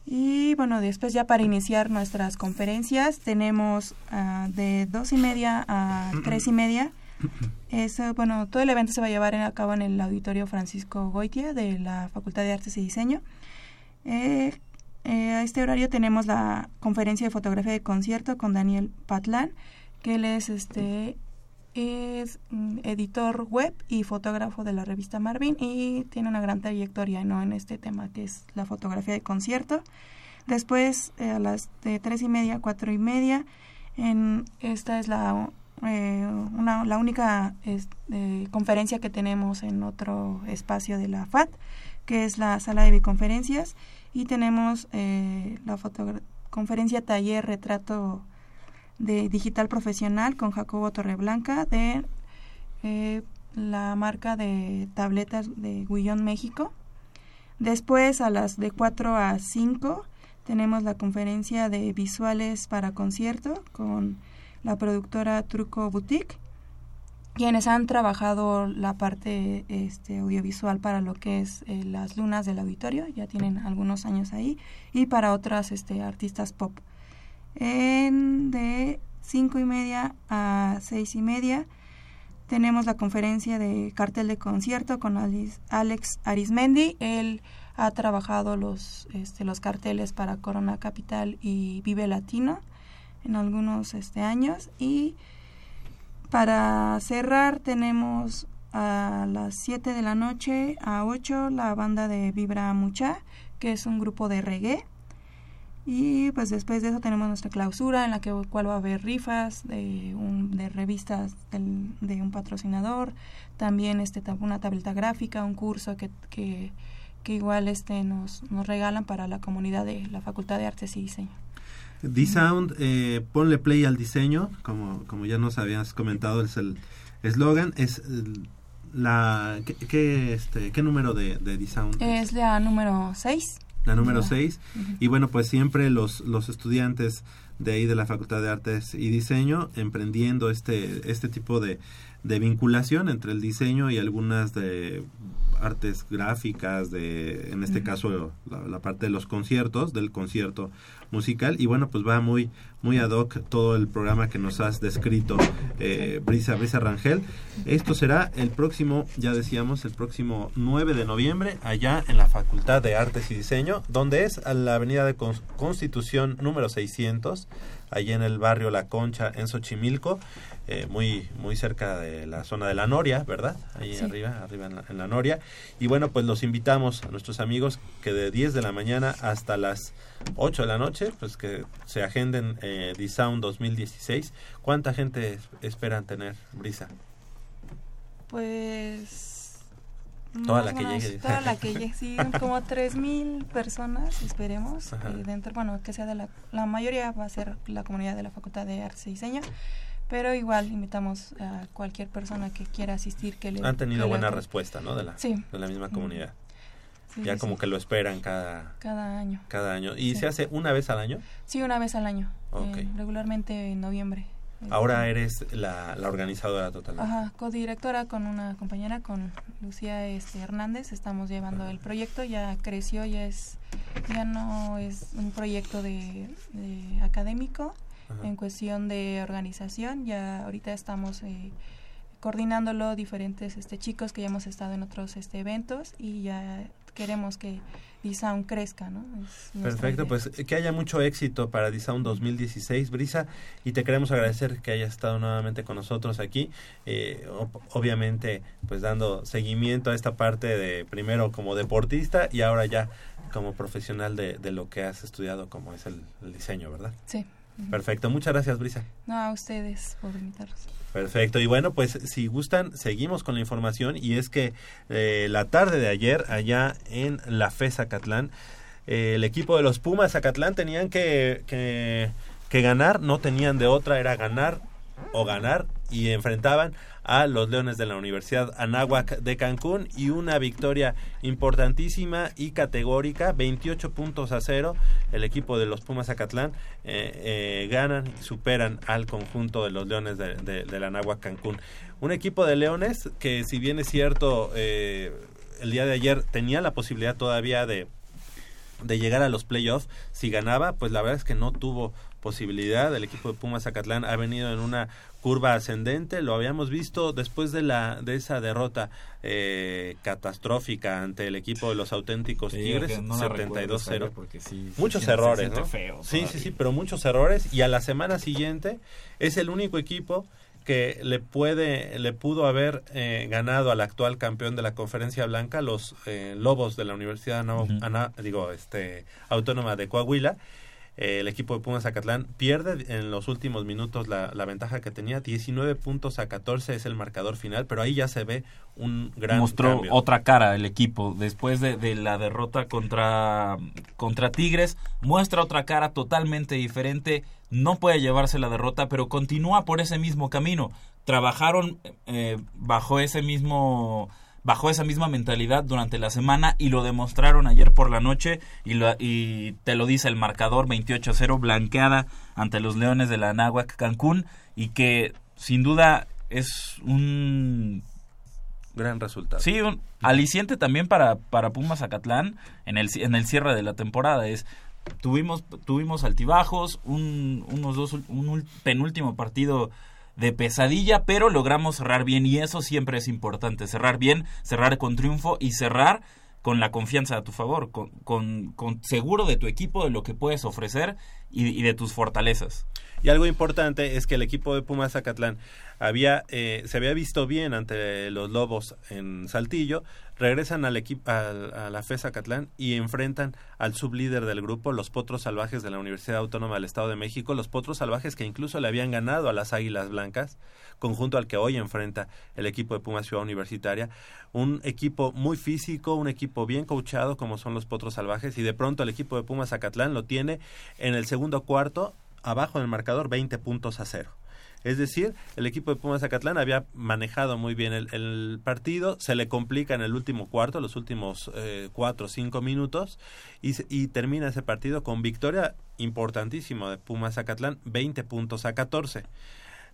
Y bueno, después ya para iniciar nuestras conferencias tenemos ah, de dos y media a tres y media. Eso, bueno, todo el evento se va a llevar a cabo en el auditorio Francisco Goitia de la Facultad de Artes y Diseño. Eh, eh, a este horario tenemos la conferencia de fotografía de concierto con Daniel Patlán, que él es este es mm, editor web y fotógrafo de la revista Marvin y tiene una gran trayectoria ¿no? en este tema que es la fotografía de concierto. Después, eh, a las de tres y media, cuatro y media, en, esta es la eh, una, la única este, conferencia que tenemos en otro espacio de la FAT, que es la sala de biconferencias, y tenemos eh, la conferencia taller retrato de digital profesional con Jacobo Torreblanca de eh, la marca de tabletas de Guillón México. Después a las de 4 a 5 tenemos la conferencia de visuales para concierto con la productora Truco Boutique, quienes han trabajado la parte este, audiovisual para lo que es eh, las lunas del auditorio, ya tienen algunos años ahí, y para otras este, artistas pop. En de cinco y media a seis y media tenemos la conferencia de cartel de concierto con Alex Arismendi. Él ha trabajado los, este, los carteles para Corona Capital y Vive Latino en algunos este, años. Y para cerrar tenemos a las 7 de la noche a 8 la banda de Vibra Mucha, que es un grupo de reggae. Y pues después de eso tenemos nuestra clausura en la que cual va a haber rifas de, un, de revistas de un patrocinador, también este, una tableta gráfica, un curso que, que, que igual este, nos, nos regalan para la comunidad de la Facultad de Artes y Diseño. D-Sound, eh, ponle play al diseño, como, como ya nos habías comentado, es el eslogan, es la, ¿qué, este, ¿qué número de, de D-Sound? Es la número 6 la número 6. Y bueno, pues siempre los, los estudiantes de ahí de la Facultad de Artes y Diseño emprendiendo este, este tipo de, de vinculación entre el diseño y algunas de artes gráficas, de en este caso la, parte de los conciertos, del concierto musical. Y bueno pues va muy muy ad hoc todo el programa que nos has descrito eh, Brisa Brisa Rangel. Esto será el próximo ya decíamos el próximo 9 de noviembre allá en la Facultad de Artes y Diseño donde es a la avenida de Constitución número 600 allí en el barrio La Concha en Xochimilco eh, muy muy cerca de la zona de la Noria, ¿verdad? Ahí arriba, arriba en la, Noria. Y bueno, pues los invitamos a nuestros amigos que de 10 de la mañana hasta las 8 de la noche, pues que se agenden eh, D-Sound 2016. ¿Cuánta gente esperan tener, Brisa? Pues... Toda la que llegue. Toda la que llegue, sí, como 3.000 personas, esperemos. dentro, bueno, que sea de la... La mayoría va a ser la comunidad de la Facultad de Artes y Diseño pero igual invitamos a cualquier persona que quiera asistir que le han tenido buena respuesta no de la de la misma comunidad. Ya como que lo esperan cada cada año. cada año. Y se hace una vez al año sí una vez al año. Eh, regularmente en noviembre. Ahora eres la, la organizadora total. Ajá codirectora con una compañera con Lucía este, Hernández. Estamos llevando el proyecto. Ya creció ya es ya no es un proyecto de, de académico en cuestión de organización. Ya ahorita estamos eh, coordinándolo diferentes este, chicos que ya hemos estado en otros este, eventos y ya queremos que D-Sound crezca, ¿no? Perfecto, pues que haya mucho éxito para D-Sound 2016, Brisa, y te queremos agradecer que hayas estado nuevamente con nosotros aquí, eh, obviamente pues dando seguimiento a esta parte de primero como deportista y ahora ya como profesional de, de lo que has estudiado como es el diseño, ¿verdad? Sí. Perfecto, muchas gracias, Brisa. No, a ustedes por invitarnos. Perfecto, y bueno, pues si gustan, seguimos con la información y es que eh, la tarde de ayer, allá en la FE Zacatlán, eh, el equipo de los Pumas Zacatlán tenían que, que, que ganar, no tenían de otra, era ganar o ganar y enfrentaban a los Leones de la Universidad Anáhuac de Cancún y una victoria importantísima y categórica, 28 puntos a cero. El equipo de los Pumas Acatlán eh, eh, ganan superan al conjunto de los Leones de, de, la Anáhuac Cancún. Un equipo de Leones que si bien es cierto, eh, el día de ayer tenía la posibilidad todavía de de llegar a los playoffs, si ganaba, pues la verdad es que no tuvo posibilidad. El equipo de Pumas Zacatlán ha venido en una curva ascendente. Lo habíamos visto después de la de esa derrota eh, catastrófica ante el equipo de los auténticos Tigres, 72-0. muchos errores, ¿no? sí, sí, sí, pero muchos errores. Y a la semana siguiente es el único equipo que le puede le pudo haber eh, ganado al actual campeón de la conferencia blanca los eh, lobos de la universidad digo este autónoma de Coahuila eh, el equipo de Pumas Zacatlán pierde en los últimos minutos la, la, ventaja que tenía. 19 puntos a 14 es el marcador final, pero ahí ya se ve un gran Mostró cambio. otra cara el equipo. Después de, de, la derrota contra, contra Tigres, muestra otra cara totalmente diferente. No puede llevarse la derrota, pero continúa por ese mismo camino. Trabajaron eh, bajo ese mismo bajo esa misma mentalidad durante la semana y lo demostraron ayer por la noche y, lo, y te lo dice el marcador 28-0 blanqueada ante los Leones de la Anáhuac Cancún y que sin duda es un gran resultado. Sí, un aliciente también para, para Pumas Zacatlán en el, en el cierre de la temporada. Es tuvimos tuvimos altibajos, un, unos dos un penúltimo partido de pesadilla, pero logramos cerrar bien y eso siempre es importante, cerrar bien, cerrar con triunfo y cerrar con la confianza a tu favor, con, con, con seguro de tu equipo, de lo que puedes ofrecer y, y, de tus fortalezas. Y algo importante es que el equipo de Pumas Zacatlán había, eh, se había visto bien ante los Lobos en Saltillo, regresan al equipo a, a la FES Zacatlán y enfrentan al sublíder del grupo, los Potros Salvajes de la Universidad Autónoma del Estado de México, los Potros Salvajes que incluso le habían ganado a las Águilas Blancas, conjunto al que hoy enfrenta el equipo de Pumas Ciudad Universitaria, un equipo muy físico, un equipo bien coachado como son los Potros Salvajes y de pronto el equipo de Pumas Zacatlán lo tiene en el segundo cuarto abajo en el marcador 20 puntos a cero. Es decir, el equipo de Pumas Zacatlán había manejado muy bien el, el, partido, se le complica en el último cuarto, los últimos eh, cuatro o cinco minutos, y, y, termina ese partido con victoria importantísima de Pumas Zacatlán, 20 puntos a 14.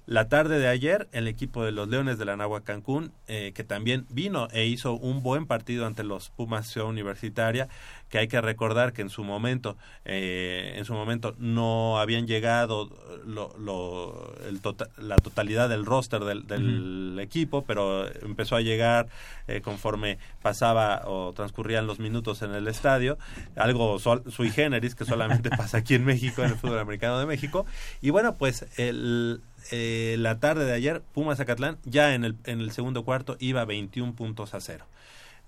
La tarde de ayer, el equipo de los Leones de la Nahua Cancún, eh, que también vino e hizo un buen partido ante los Pumas Ciudad Universitaria, que hay que recordar que en su momento, eh, en su momento no habían llegado lo, lo, el tota la totalidad del roster del, del uh -huh. equipo, pero empezó a llegar eh, conforme pasaba o transcurrían los minutos en el estadio, algo sol, sui generis que solamente pasa aquí en México, en el fútbol americano de México, y bueno, pues el eh, la tarde de ayer, Pumas Zacatlán ya en el, en el segundo cuarto iba 21 puntos a cero.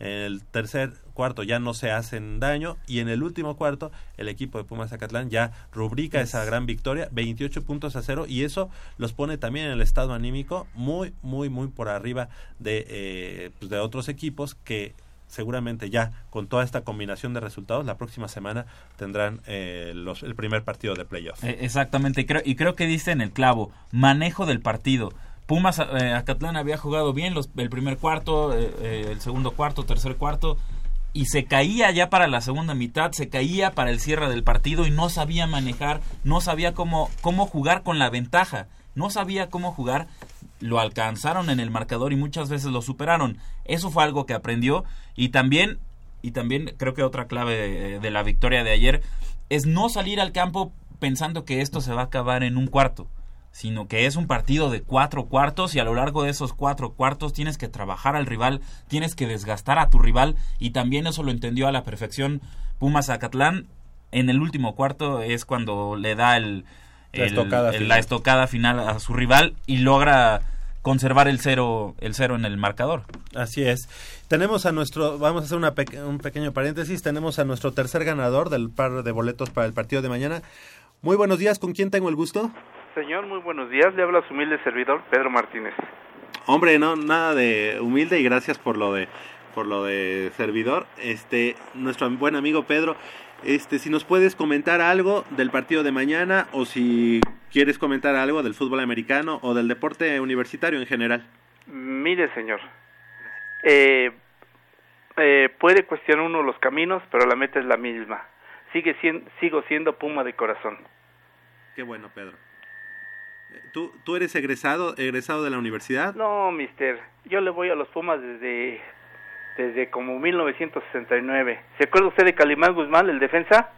En el tercer cuarto ya no se hacen daño y en el último cuarto el equipo de Pumas Zacatlán ya rubrica esa gran victoria, 28 puntos a cero y eso los pone también en el estado anímico muy, muy, muy por arriba de, eh, pues de otros equipos que seguramente ya con toda esta combinación de resultados la próxima semana tendrán eh, los, el primer partido de playoff. Eh, exactamente, y creo, y creo que dice en el clavo, manejo del partido. Pumas eh, Acatlán había jugado bien los, el primer cuarto, eh, el segundo cuarto, tercer cuarto, y se caía ya para la segunda mitad, se caía para el cierre del partido y no sabía manejar, no sabía cómo, cómo jugar con la ventaja, no sabía cómo jugar lo alcanzaron en el marcador y muchas veces lo superaron. Eso fue algo que aprendió y también y también creo que otra clave de, de, la victoria de ayer es no salir al campo pensando que esto se va a acabar en un cuarto, sino que es un partido de cuatro cuartos y a lo largo de esos cuatro cuartos tienes que trabajar al rival, tienes que desgastar a tu rival y también eso lo entendió a la perfección Pumas Zacatlán. En el último cuarto es cuando le da el, la, estocada el, la, estocada final a su rival y logra conservar el cero, el cero en el marcador. Así es. Tenemos a nuestro, vamos a hacer una pe un pequeño paréntesis, tenemos a nuestro tercer ganador del par de boletos para el partido de mañana. Muy buenos días, ¿con quién tengo el gusto? Señor, muy buenos días, le habla su humilde servidor Pedro Martínez. Hombre, no, nada de humilde y gracias por lo de por lo de servidor. Este, nuestro buen amigo Pedro, este, si nos puedes comentar algo del partido de mañana o si quieres comentar algo del fútbol americano o del deporte universitario en general. Mire, señor, eh, eh, puede cuestionar uno los caminos, pero la meta es la misma. Sigue siendo, sigo siendo Puma de corazón. Qué bueno, Pedro. ¿Tú, ¿Tú eres egresado, egresado de la universidad? No, mister. Yo le voy a los Pumas desde desde como 1969. ¿Se acuerda usted de Calimán Guzmán, el defensa?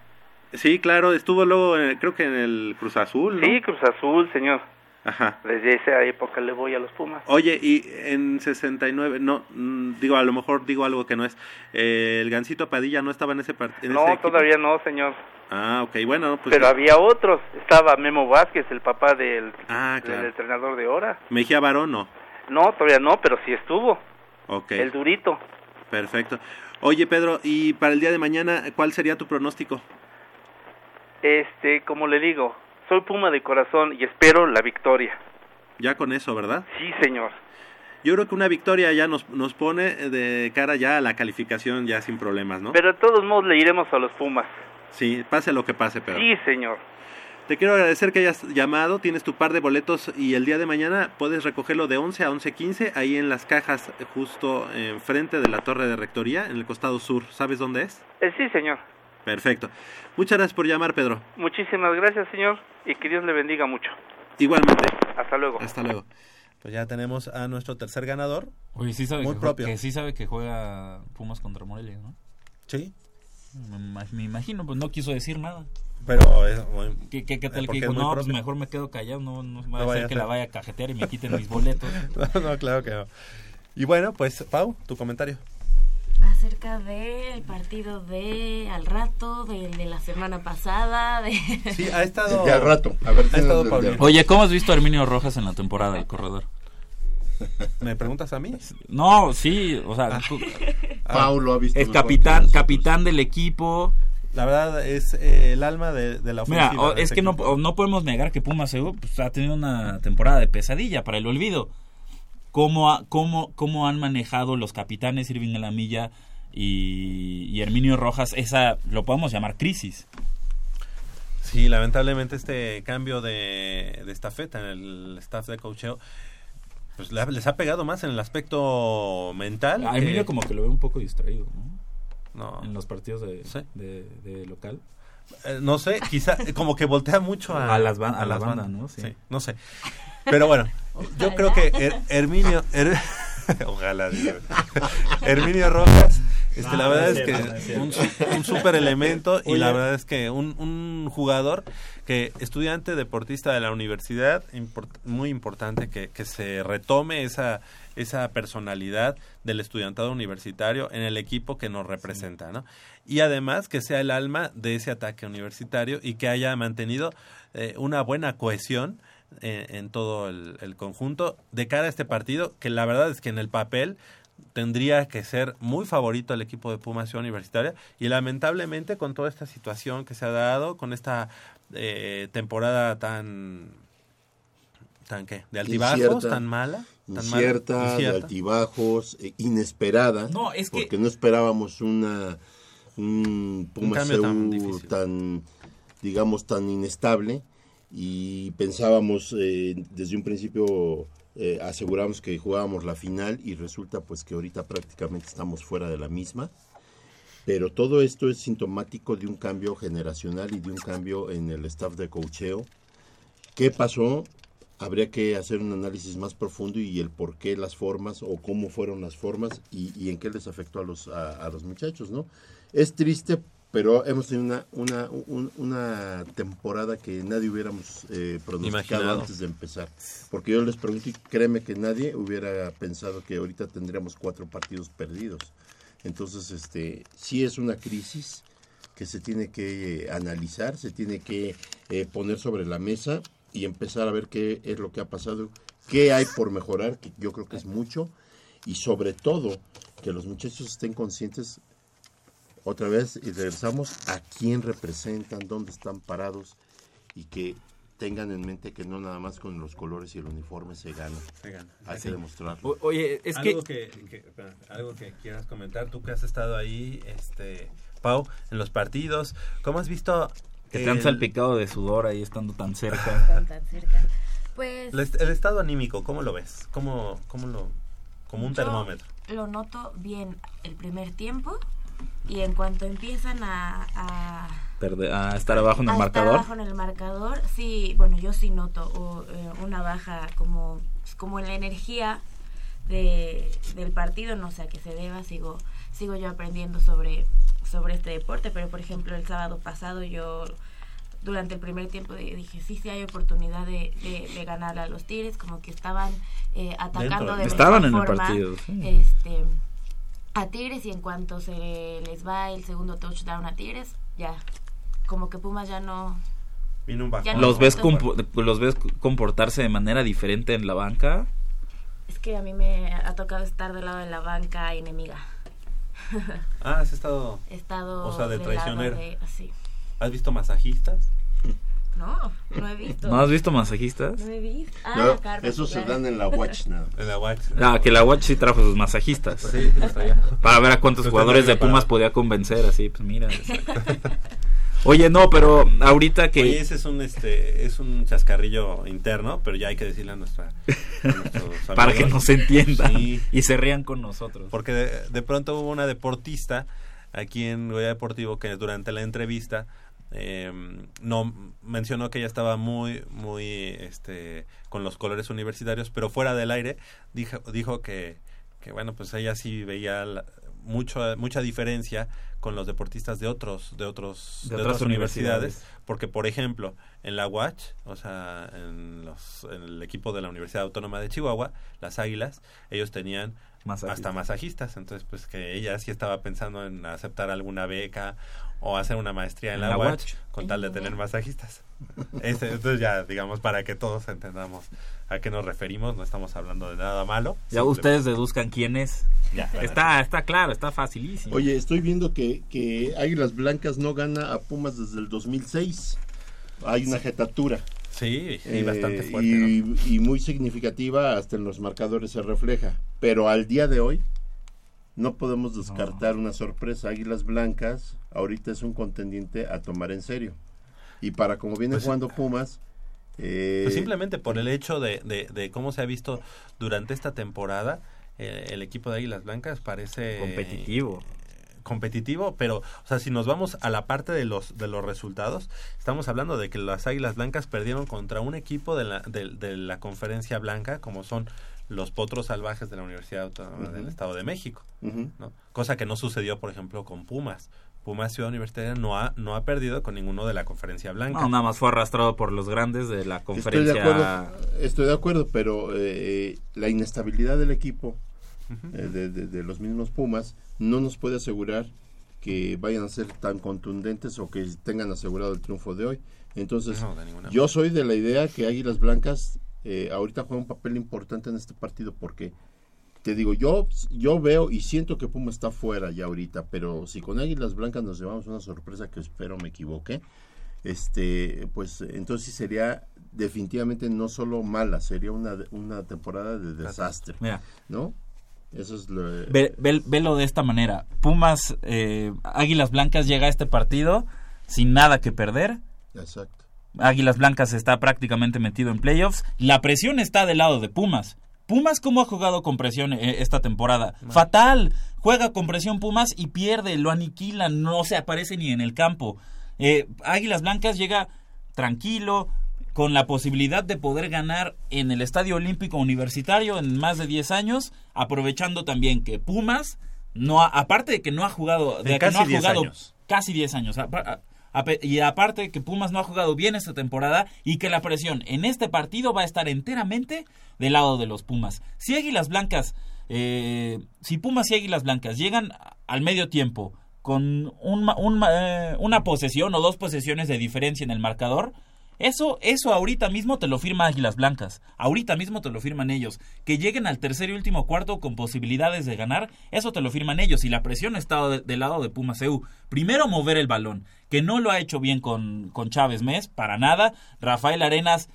Sí, claro, estuvo luego, eh, creo que en el Cruz Azul, ¿no? Sí, Cruz Azul, señor. Ajá. Desde esa época le voy a los Pumas. Oye, y en 69, no, mm, digo, a lo mejor digo algo que no es. Eh, ¿El Gancito Padilla no estaba en ese partido? No, todavía no, señor. Ah, ok, bueno, pues. Pero había otros. Estaba Memo Vázquez, el papá del, ah, claro. del entrenador de hora. Mejía Barón, no. No, todavía no, pero sí estuvo. Ok. El durito. Perfecto. Oye, Pedro, y para el día de mañana, ¿cuál sería tu pronóstico? Este, como le digo, soy Puma de corazón y espero la victoria. Ya con eso, ¿verdad? Sí, señor. Yo creo que una victoria ya nos, nos pone de cara ya a la calificación ya sin problemas, ¿no? Pero de todos modos le iremos a los Pumas. Sí, pase lo que pase, pero... Sí, señor. Te quiero agradecer que hayas llamado, tienes tu par de boletos y el día de mañana puedes recogerlo de 11 a 11.15 ahí en las cajas justo enfrente de la torre de rectoría, en el costado sur. ¿Sabes dónde es? Eh, sí, señor. Perfecto. Muchas gracias por llamar, Pedro. Muchísimas gracias, señor, y que Dios le bendiga mucho. Igualmente. Hasta luego. Hasta luego. Pues ya tenemos a nuestro tercer ganador. Oye, sí sabe, Muy que, propio. que sí sabe que juega Pumas contra Morelia, ¿no? Sí. Me, ima- me imagino, pues no quiso decir nada. Pero es muy- ¿Qué, qué, qué tal porque que dijo? No, pues mejor me quedo callado, no, no va No a ser que la vaya a cajetear y me quiten mis boletos. no, no, claro que no. Y bueno, pues Pau, tu comentario. Acerca del partido de al rato, del de la semana pasada, de... Sí, ha estado... De al rato. A ver, ha estado de-. Oye, ¿cómo has visto a Herminio Rojas en la temporada del corredor? ¿Me preguntas a mí? No, sí, o sea, cu- Paulo ha visto es capitán, capitán del equipo. La verdad es eh, el alma de, de la Mira, ofensiva. o- de es este que no, equipo. o no podemos negar que Pumas pues, ha tenido una temporada de pesadilla para el olvido. ¿Cómo, cómo, cómo han manejado los capitanes Irving Alamilla y, y Herminio Rojas esa, lo podemos llamar crisis? Sí, lamentablemente este cambio de, de estafeta en el staff de coacheo pues les ha pegado más en el aspecto mental. A que- Emilio como que lo veo un poco distraído, ¿no? No. En los partidos de, Sí. de, de local. Eh, no sé, quizá como que voltea mucho a, A las ban- a la las bandas. ¿no? Sí. no sé. Pero bueno, yo creo que Her- Herminio... Her- Ojalá. Herminio Rojas, este, la no verdad es cierto, que un, un super elemento y Oye. la verdad es que un, un jugador que estudiante deportista de la universidad, import- muy importante que, que se retome esa, esa personalidad del estudiantado universitario en el equipo que nos representa, ¿no? Y además que sea el alma de ese ataque universitario y que haya mantenido eh, una buena cohesión en, en todo el, el conjunto de cara a este partido, que la verdad es que en el papel tendría que ser muy favorito el equipo de Pumas Ciudad Universitaria. Y lamentablemente con toda esta situación que se ha dado, con esta eh, temporada tan tan qué, de altibajos, Incierta, tan mala, tan mala, incierta, de altibajos, eh, inesperada. No, es que- Porque no esperábamos una un Pumas tan difícil. tan, digamos, tan inestable y pensábamos eh, desde un principio eh, aseguramos que jugábamos la final y resulta pues que ahorita prácticamente estamos fuera de la misma. Pero todo esto es sintomático de un cambio generacional y de un cambio en el staff de cocheo. ¿Qué pasó? Habría que hacer un análisis más profundo y el por qué, las formas o cómo fueron las formas y, en qué les afectó a los, a los muchachos, ¿no? Es triste, pero hemos tenido una, una, un- una temporada que nadie hubiéramos eh, pronosticado Imaginado. antes de empezar. Porque yo les pregunto y créeme que nadie hubiera pensado que ahorita tendríamos cuatro partidos perdidos. Entonces, este, sí es una crisis que se tiene que eh, analizar, se tiene que eh, poner sobre la mesa y empezar a ver qué es lo que ha pasado, qué hay por mejorar, que yo creo que es mucho, y sobre todo que los muchachos estén conscientes otra vez y regresamos a quién representan, dónde están parados y que tengan en mente que no nada más con los colores y el uniforme se gana. Se gana. Hay Así. que demostrarlo. O- Oye, es algo que... que, que- espera, algo que quieras comentar, tú que has estado ahí, este Pau, en los partidos, ¿cómo has visto Que te han el- salpicado de sudor ahí estando tan cerca. Están tan cerca. Pues el, est- el estado anímico, ¿cómo lo ves? ¿Cómo, cómo lo como un Yo termómetro? lo noto bien el primer tiempo y en cuanto empiezan a, a, Perde- a estar abajo en el a estar marcador. abajo en el marcador, sí, bueno, yo sí noto o, eh, una baja como, como en la energía de, del partido, no sé a qué se deba, sigo, sigo yo aprendiendo sobre, sobre este deporte, pero por ejemplo el sábado pasado yo durante el primer tiempo dije, sí, sí hay oportunidad de, de, de ganar a los Tigres, como que estaban eh, atacando Dentro. de Estaban mejor en el partido, sí. este, a Tigres y en cuanto se les va el segundo touchdown a Tigres, ya, como que Pumas ya no... Vino un no ¿Los ves, ¿Los ves comportarse de manera diferente en la banca? Es que a mí me ha tocado estar del lado de la banca enemiga. Ah, has estado He estado o sea, de traicionero. de- sí. ¿Has visto masajistas? No, no he visto. ¿No has visto masajistas? No he visto. Ah, No, Carmen, esos se dan en la Watch nada. En la Watch. Ah, que la Watch sí trajo sus masajistas. Sí. Para ver a cuántos jugadores de Pumas podía convencer, así, pues mira. Oye, no, pero ahorita que... Oye, ese es un este es un chascarrillo interno, pero ya hay que decirle a nuestra a Para que nos entiendan Sí. y se rían con nosotros. Porque de, de pronto hubo una deportista aquí en Goya Deportivo que durante la entrevista eh, no mencionó que ella estaba muy muy este con los colores universitarios, pero fuera del aire dijo dijo que que bueno pues ella sí veía la- mucho mucha diferencia con los deportistas de otros de otros De de, otras otras universidades, universidades. porque por ejemplo en la Watch o sea en los en el equipo de la Universidad Autónoma de Chihuahua las Águilas ellos tenían Masajistas. hasta masajistas entonces pues que ella sí estaba pensando en aceptar alguna beca o hacer una maestría en En la, la Watch, Watch. con tal de tener masajistas Este, entonces ya digamos para que todos entendamos a qué nos referimos no estamos hablando de nada malo Ya ustedes deduzcan quién es. Ya, está, está claro, está facilísimo. Oye, estoy viendo que, que Águilas Blancas no gana a Pumas desde el 2006. Hay una jetatura. sí, sí Eh, bastante fuerte y, ¿no? y muy significativa, hasta en los marcadores se refleja. Pero al día de hoy no podemos descartar una sorpresa. Águilas Blancas ahorita es un contendiente a tomar en serio. Y para como viene Pues, jugando Pumas... eh, Pues simplemente por el hecho de, de, de cómo se ha visto durante esta temporada, eh, el equipo de Águilas Blancas parece Competitivo. competitivo, pero o sea, si nos vamos a la parte de los de los resultados, estamos hablando de que las Águilas Blancas perdieron contra un equipo de la de, de la Conferencia Blanca, como son los Potros Salvajes de la Universidad Autónoma del. Estado de México. Cosa que no sucedió, por ejemplo, con Pumas. Pumas Ciudad Universitaria no ha no ha perdido con ninguno de la Conferencia Blanca. No, nada más fue arrastrado por los grandes de la Estoy conferencia. de acuerdo, estoy de acuerdo pero eh, la inestabilidad del equipo, eh, de, de- de los mismos Pumas, no nos puede asegurar que vayan a ser tan contundentes o que tengan asegurado el triunfo de hoy. Entonces, No, de ninguna yo soy de la idea que Águilas Blancas eh, ahorita juega un papel importante en este partido porque te digo, yo, yo veo y siento que Puma está fuera ya ahorita, pero si con Águilas Blancas nos llevamos una sorpresa que espero me equivoque, este, pues entonces sería definitivamente no solo mala, sería una, una temporada de desastre, Mira, ¿no? Eso es lo... ve, ve- velo de esta manera. Pumas, eh, Águilas Blancas llega a este partido sin nada que perder. Exacto. Águilas Blancas está prácticamente metido en playoffs. La presión está del lado de Pumas. Pumas, ¿cómo ha jugado con presión eh, esta temporada? Fatal. Juega con presión Pumas y pierde, lo aniquilan, no se aparece ni en el campo. Eh, Águilas Blancas llega tranquilo, con la posibilidad de poder ganar en el Estadio Olímpico Universitario en más de 10 años, aprovechando también que Pumas, no ha- aparte de que no ha jugado, de que no casi ha 10 jugado años. casi 10 años. Y aparte que Pumas no ha jugado bien esta temporada y que la presión en este partido va a estar enteramente del lado de los Pumas. Si Águilas Blancas, eh, si Pumas y Águilas Blancas llegan al medio tiempo con un un eh, una posesión o dos posesiones de diferencia en el marcador, eso, eso ahorita mismo te lo firma Águilas Blancas. Ahorita mismo te lo firman ellos. Que lleguen al tercer y último cuarto con posibilidades de ganar, eso te lo firman ellos. Y la presión está de- del lado de Pumas EU. Primero mover el balón, que no lo ha hecho bien con, con Chávez Mes, para nada. Rafael Arenas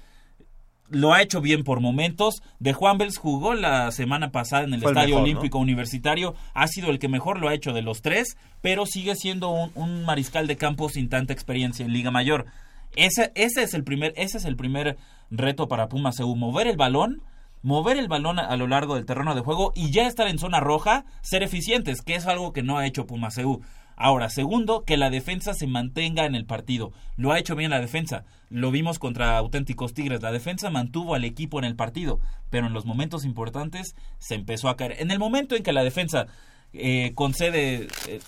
lo ha hecho bien por momentos. De Juan Bels jugó la semana pasada en el Fue el Estadio. Olímpico Universitario. Ha sido el que mejor lo ha hecho de los tres, pero sigue siendo un, un mariscal de campo sin tanta experiencia en Liga Mayor. Ese, ese es el primer, ese es el primer reto para Pumas EU, mover el balón, mover el balón a, a lo largo del terreno de juego y ya estar en zona roja, ser eficientes, que es algo que no ha hecho Pumas EU. Ahora, segundo, que la defensa se mantenga en el partido. Lo ha hecho bien la defensa. Lo vimos contra auténticos Tigres. La defensa mantuvo al equipo en el partido, pero en los momentos importantes se empezó a caer. En el momento en que la defensa eh, concede, eh,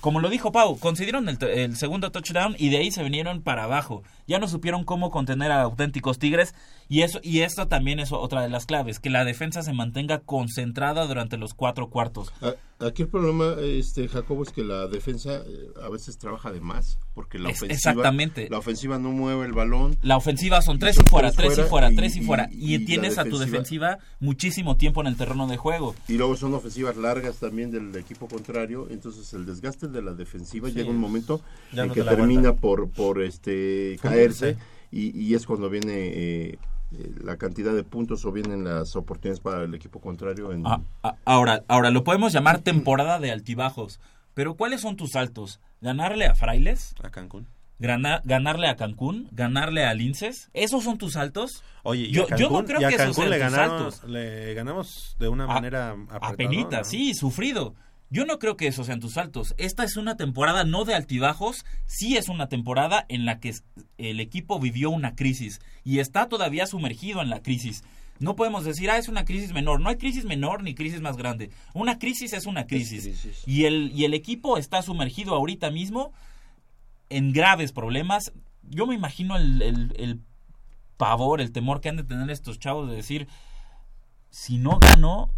como lo dijo Pau, concedieron el, segundo touchdown y de ahí se vinieron para abajo. Ya no supieron cómo contener a auténticos Tigres y eso y esto también es otra de las claves, que la defensa se mantenga concentrada durante los cuatro cuartos. Aquí el problema, este Jacobo, es que la defensa eh, a veces trabaja de más, porque la ofensiva, exactamente. la ofensiva no mueve el balón. La ofensiva son tres y fuera, tres y fuera tres y fuera. y tienes a tu defensiva muchísimo tiempo en el terreno de juego. Y luego son ofensivas largas también del equipo contrario, entonces el desgaste de la defensiva Sí. llega un momento Ya en no que termina aguanta. por por este caerse y, y es cuando viene eh, eh, la cantidad de puntos o vienen las oportunidades para el equipo contrario. En... Ah, ah, ahora, ahora, lo podemos llamar temporada de altibajos, pero ¿cuáles son tus saltos? ¿Ganarle a Frailes? A Cancún. Gana- ganarle a Cancún, ganarle a Linces, ¿esos son tus saltos? Oye, y yo, a yo no creo y a que esos Cancún sean le tus ganamos, saltos. le ganamos de una manera A penita, sí, sufrido. Yo no creo que esos sean tus saltos. Esta es una temporada no de altibajos, sí es una temporada en la que el equipo vivió una crisis y está todavía sumergido en la crisis. No podemos decir, ah, es una crisis menor. No hay crisis menor ni crisis más grande. Una crisis es una crisis. Y, el, y el equipo está sumergido ahorita mismo en graves problemas. Yo me imagino el, el- el pavor, el temor que han de tener estos chavos de decir, si no gano,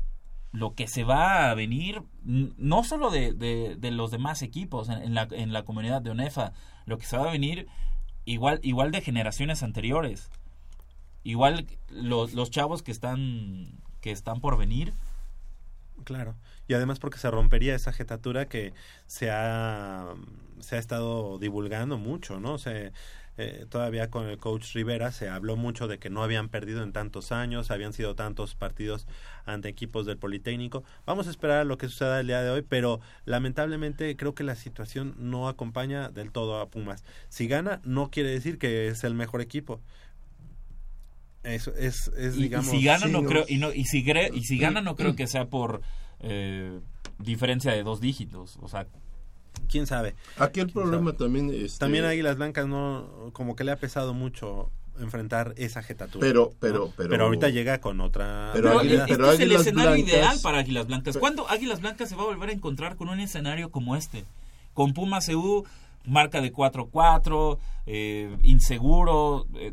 lo que se va a venir, no solo de, de- de los demás equipos en, la, en la comunidad de ONEFA, lo que se va a venir igual, igual de generaciones anteriores. Igual los, los chavos que están, que están por venir. Claro. Y además porque se rompería esa jetatura que se ha, se ha estado divulgando mucho, ¿no? Se, eh, todavía con el coach Rivera se habló mucho de que no habían perdido en tantos años, habían sido tantos partidos ante equipos del Politécnico. Vamos a esperar a lo que suceda el día de hoy, pero lamentablemente creo que la situación no acompaña del todo a Pumas. Si gana, no quiere decir que es el mejor equipo. Eso es, es Y, y digamos... si gana no creo y no y si cre- y si gana no creo que sea por eh, diferencia de dos dígitos o sea quién sabe Aquí el ¿Quién problema sabe? también... Este, También a Águilas Blancas no, como que le ha pesado mucho enfrentar esa jetatura. Pero- ¿no? pero- pero- ahorita llega con otra. Pero Pero este pero es el escenario Blancas- ideal para Águilas Blancas. ¿Cuándo Águilas Blancas se va a volver a encontrar con un escenario como este? Con Pumas EU, marca de 4-4, eh, inseguro. eh,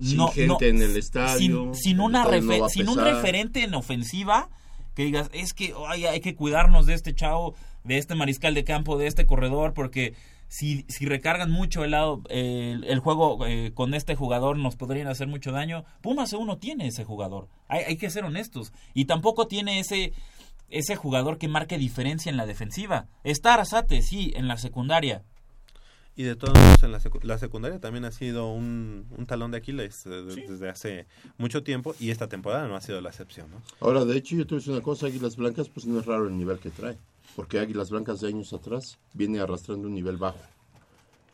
Sin no- gente no- en el estadio, Sin, sin el una estadio no refe- va a sin un referente en ofensiva que digas, es que ay, hay que cuidarnos de este chavo, de este mariscal de campo, de este corredor, porque si, si recargan mucho el, lado, eh, el, el juego eh, con este jugador nos podrían hacer mucho daño. Pumas EU no tiene ese jugador, hay, hay que ser honestos. Y tampoco tiene ese, ese jugador que marque diferencia en la defensiva. Está Arasate, sí, en la secundaria. Y de todos modos, en la, secu- la secundaria también ha sido un, un talón de Aquiles eh, de- desde hace mucho tiempo y esta temporada no ha sido la excepción. ¿no? Ahora, de hecho, yo te voy a decir una cosa, Águilas Blancas, pues no es raro el nivel que trae, porque Águilas Blancas de años atrás viene arrastrando un nivel bajo.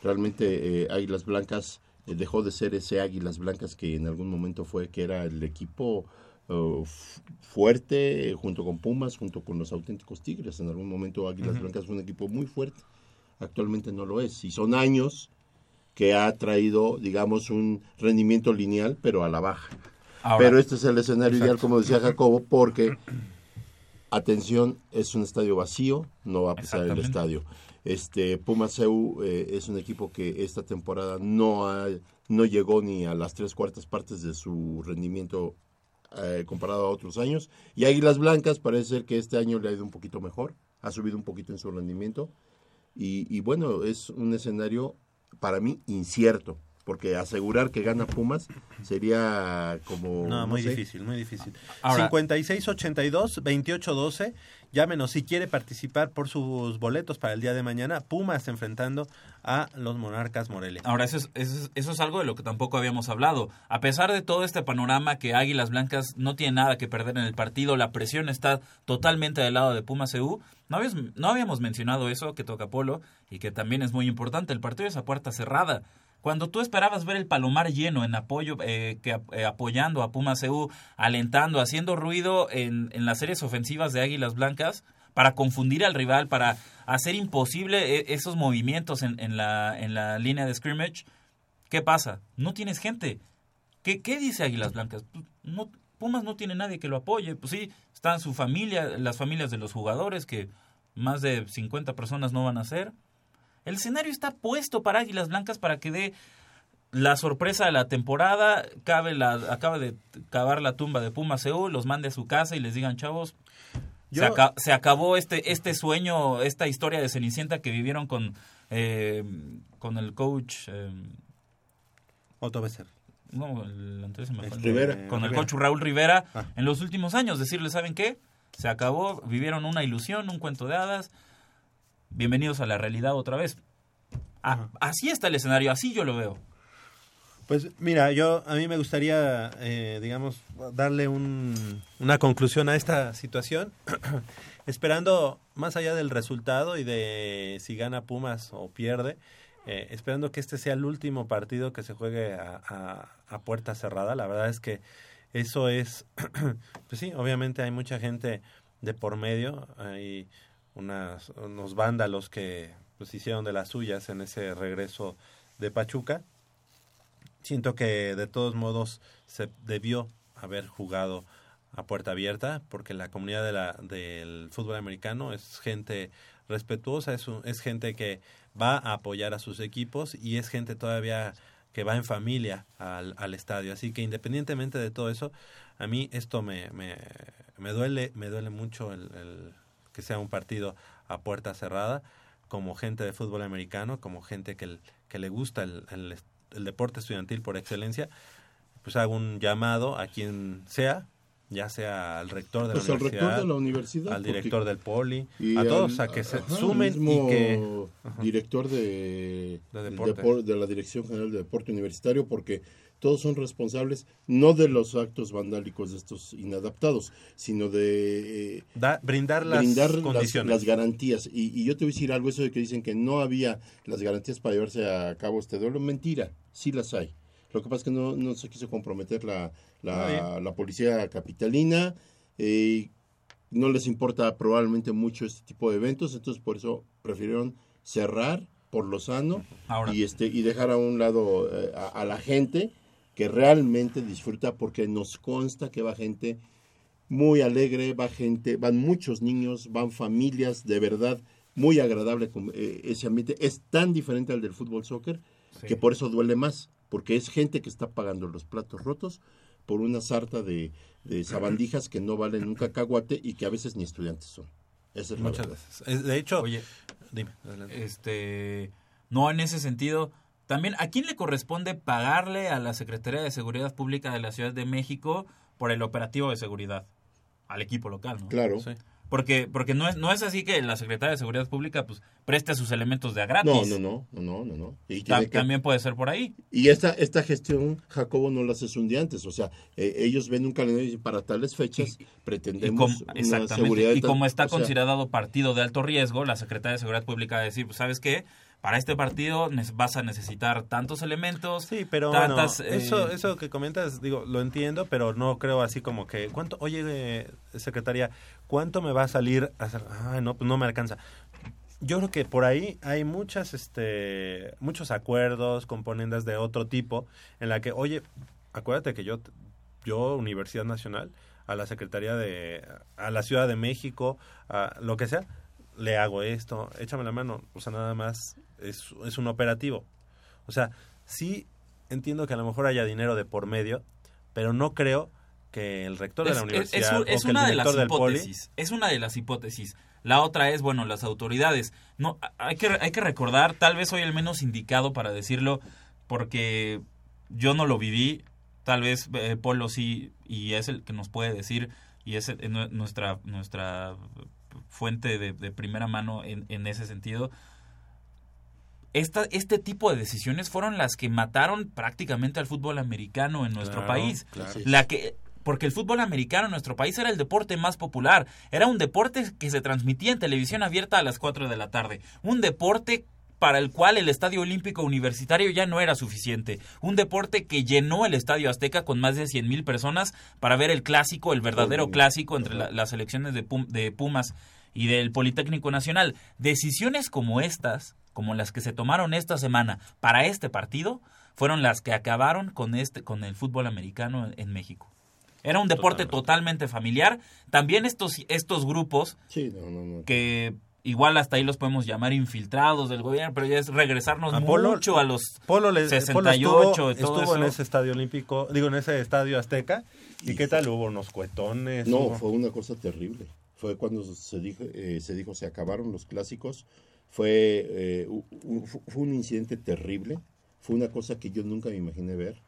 Realmente eh, Águilas Blancas eh, dejó de ser ese Águilas Blancas que en algún momento fue, que era el equipo eh, fuerte, junto con Pumas, junto con los auténticos Tigres. En algún momento Águilas. Blancas fue un equipo muy fuerte. Actualmente no lo es. Y son años que ha traído, digamos, un rendimiento lineal, pero a la baja. Ahora- pero este es el escenario ideal, como decía Jacobo, porque, atención, es un estadio vacío, no va a pesar el estadio. Este Pumas EU eh, es un equipo que esta temporada no ha, no llegó ni a las tres cuartas partes de su rendimiento eh, comparado a otros años. Y Águilas Blancas parece ser que este año le ha ido un poquito mejor, ha subido un poquito en su rendimiento. Y, y bueno, es un escenario para mí incierto, porque asegurar que gana Pumas sería como... No, muy sé. difícil, muy difícil. Ahora- 5682-2812, llámenos si quiere participar por sus boletos para el día de mañana. Pumas enfrentando a los Monarcas Morelia. Ahora, eso es, eso, es, eso es algo de lo que tampoco habíamos hablado. A pesar de todo este panorama que Águilas Blancas no tiene nada que perder en el partido, la presión está totalmente del lado de Pumas EU. No habíamos, no habíamos mencionado eso que toca Polo y que también es muy importante. El partido es a puerta cerrada. Cuando tú esperabas ver el palomar lleno en apoyo, eh, que, eh, apoyando a Pumas EU, alentando, haciendo ruido en, en las series ofensivas de Águilas Blancas, para confundir al rival, para hacer imposible eh, esos movimientos en, en, la, en la línea de scrimmage, ¿qué pasa? No tienes gente. ¿Qué, qué dice Águilas Blancas? Pues, No, Pumas no tiene nadie que lo apoye. Pues sí, están su familia, las familias de los jugadores, que más de 50 personas no van a ser. El escenario está puesto para Águilas Blancas para que dé la sorpresa de la temporada, cabe la, acaba de cavar la tumba de Pumas EU, los mande a su casa y les digan, chavos, Yo- se, aca- se acabó este, este sueño, esta historia de Cenicienta que vivieron con, eh, con el coach... eh, Otto Becer. no, el anterior se me fue Rivera. Con el Rivera. coach Raúl Rivera Ah. en los últimos años. Decirle, ¿saben qué? Se acabó, vivieron una ilusión, un cuento de hadas. Bienvenidos a la realidad otra vez. Así está el escenario, así yo lo veo. Pues mira, yo a mí me gustaría, eh, digamos, darle un- una conclusión a esta situación, esperando más allá del resultado y de si gana Pumas o pierde, eh, esperando que este sea el último partido que se juegue a, a- a puerta cerrada. La verdad es que eso es, pues sí, obviamente hay mucha gente de por medio, hay unas, unos vándalos que pues hicieron de las suyas en ese regreso de Pachuca siento que de todos modos se debió haber jugado a puerta abierta porque la comunidad de la, del fútbol americano es gente respetuosa, es, un- es gente que va a apoyar a sus equipos y es gente todavía que va en familia al, al estadio. Así que independientemente de todo eso, a mí esto me, me, me duele, me duele mucho el, el que sea un partido a puerta cerrada, como gente de fútbol americano, como gente que, que le gusta el, el, el deporte estudiantil por excelencia, pues hago un llamado a quien sea, ya sea al rector de Pues la al rector universidad, de la universidad, al director del poli, a todos, al- a que se ajá, sumen y que... Ajá. director de, deporte. de la Dirección General de Deporte Universitario porque todos son responsables no de los actos vandálicos de estos inadaptados, sino de eh, Da- brindar las brindar condiciones. las, garantías. Y, y yo te voy a decir algo, eso de que dicen que no había las garantías para llevarse a cabo este duelo, mentira, sí las hay. Lo que pasa es que no, no se quiso comprometer la, la, la policía capitalina, eh, no les importa probablemente mucho este tipo de eventos, entonces por eso prefirieron cerrar por lo sano Ahora. y este y dejar a un lado eh, a, a la gente que realmente disfruta porque nos consta que va gente muy alegre, va gente, van muchos niños, van familias, de verdad, muy agradable con, eh, ese ambiente. Es tan diferente al del fútbol soccer Sí. que por eso duele más, porque es gente que está pagando los platos rotos por una sarta de, de sabandijas que no valen un cacahuate y que a veces ni estudiantes son. Esa es la Muchas veces. Es- De hecho, Oye, dime, adelante. este, no en ese sentido. También, ¿a quién le corresponde pagarle a la Secretaría de Seguridad Pública de la Ciudad de México por el operativo de seguridad? Al equipo local, ¿no? Claro. Sí. Porque, porque no es, no es así que la Secretaría de Seguridad Pública pues preste sus elementos de a gratis. No, no, no, no, no, no. Y, Ta- que- También puede ser por ahí. y esta, esta gestión, Jacobo, no la hace un día antes. O sea, eh, ellos ven un calendario y dicen, para tales fechas Y pretendemos como, una exactamente. seguridad. Y como está o sea, considerado partido de alto riesgo, la Secretaría de Seguridad Pública va a decir, pues, ¿sabes qué? Para este partido vas a necesitar tantos elementos, Sí, pero tantas... bueno, eh, eso, eso que comentas, digo, lo entiendo, pero no creo así como que, ¿cuánto, oye, eh, secretaria, ¿cuánto me va a salir? a hacer? Ay, no, pues no me alcanza. Yo creo que por ahí hay muchas, este, muchos acuerdos, componendas de otro tipo, en la que, oye, acuérdate que yo, yo, Universidad Nacional, a la Secretaría de, a la Ciudad de México, a lo que sea, le hago esto, échame la mano, o sea, nada más es, es un operativo. O sea, sí entiendo que a lo mejor haya dinero de por medio, pero no creo que el rector de es, la es- universidad es es o que una el de las del hipótesis. Es una de las hipótesis. La otra es, bueno, las autoridades. No, hay que, hay que recordar, tal vez soy el menos indicado para decirlo, porque yo no lo viví, tal vez eh, Polo sí, y es el que nos puede decir, y es el- nue- nuestra, nuestra fuente de, de primera mano en, en ese sentido. Esta, este tipo de decisiones fueron las que mataron prácticamente al fútbol americano en nuestro Claro, país. claro. La que porque el fútbol americano en nuestro país era el deporte más popular, era un deporte que se transmitía en televisión abierta a las 4 de la tarde, un deporte para el cual el Estadio Olímpico Universitario ya no era suficiente, un deporte que llenó el Estadio Azteca con más de 100 mil personas para ver el clásico, el verdadero clásico entre la- las selecciones de, Pum- de Pumas y del Politécnico Nacional. Decisiones como estas, como las que se tomaron esta semana para este partido, fueron las que acabaron con este con el fútbol americano en, en México. Era un deporte totalmente familiar. También estos estos grupos Sí, no, no, no. que igual hasta ahí los podemos llamar infiltrados del gobierno, pero ya es regresarnos A Polo- mucho a los Polo, le, 68 Polo y estuvo, todo estuvo en ese estadio olímpico, digo, en ese estadio azteca. ¿Y, qué tal? Hubo unos cuetones. No, hubo- fue una cosa terrible. Fue cuando se dijo, eh, se dijo se acabaron los clásicos. Fue, eh, u- u- fu- fue un incidente terrible. Fue una cosa que yo nunca me imaginé ver.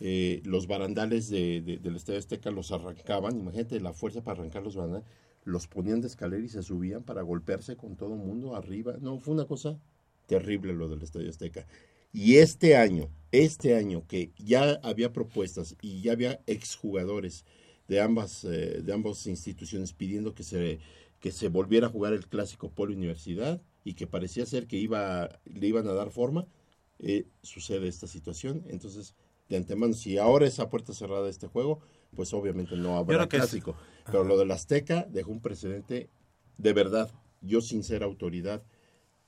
Eh, los barandales de, de- del Estadio Azteca los arrancaban. Imagínate la fuerza para arrancar los barandales. Los ponían de escalera y se subían para golpearse con todo el mundo arriba. No, fue una cosa terrible lo del Estadio Azteca. Y este año, este año que ya había propuestas y ya había exjugadores de ambas, eh, de ambas instituciones pidiendo que se, que se volviera a jugar el clásico Polo Universidad y que parecía ser que iba, le iban a dar forma, eh, sucede esta situación. Entonces, de antemano, si ahora es a puerta cerrada este juego, pues obviamente no habrá es- clásico. Pero lo del Azteca dejó un precedente de verdad. Yo sin ser autoridad,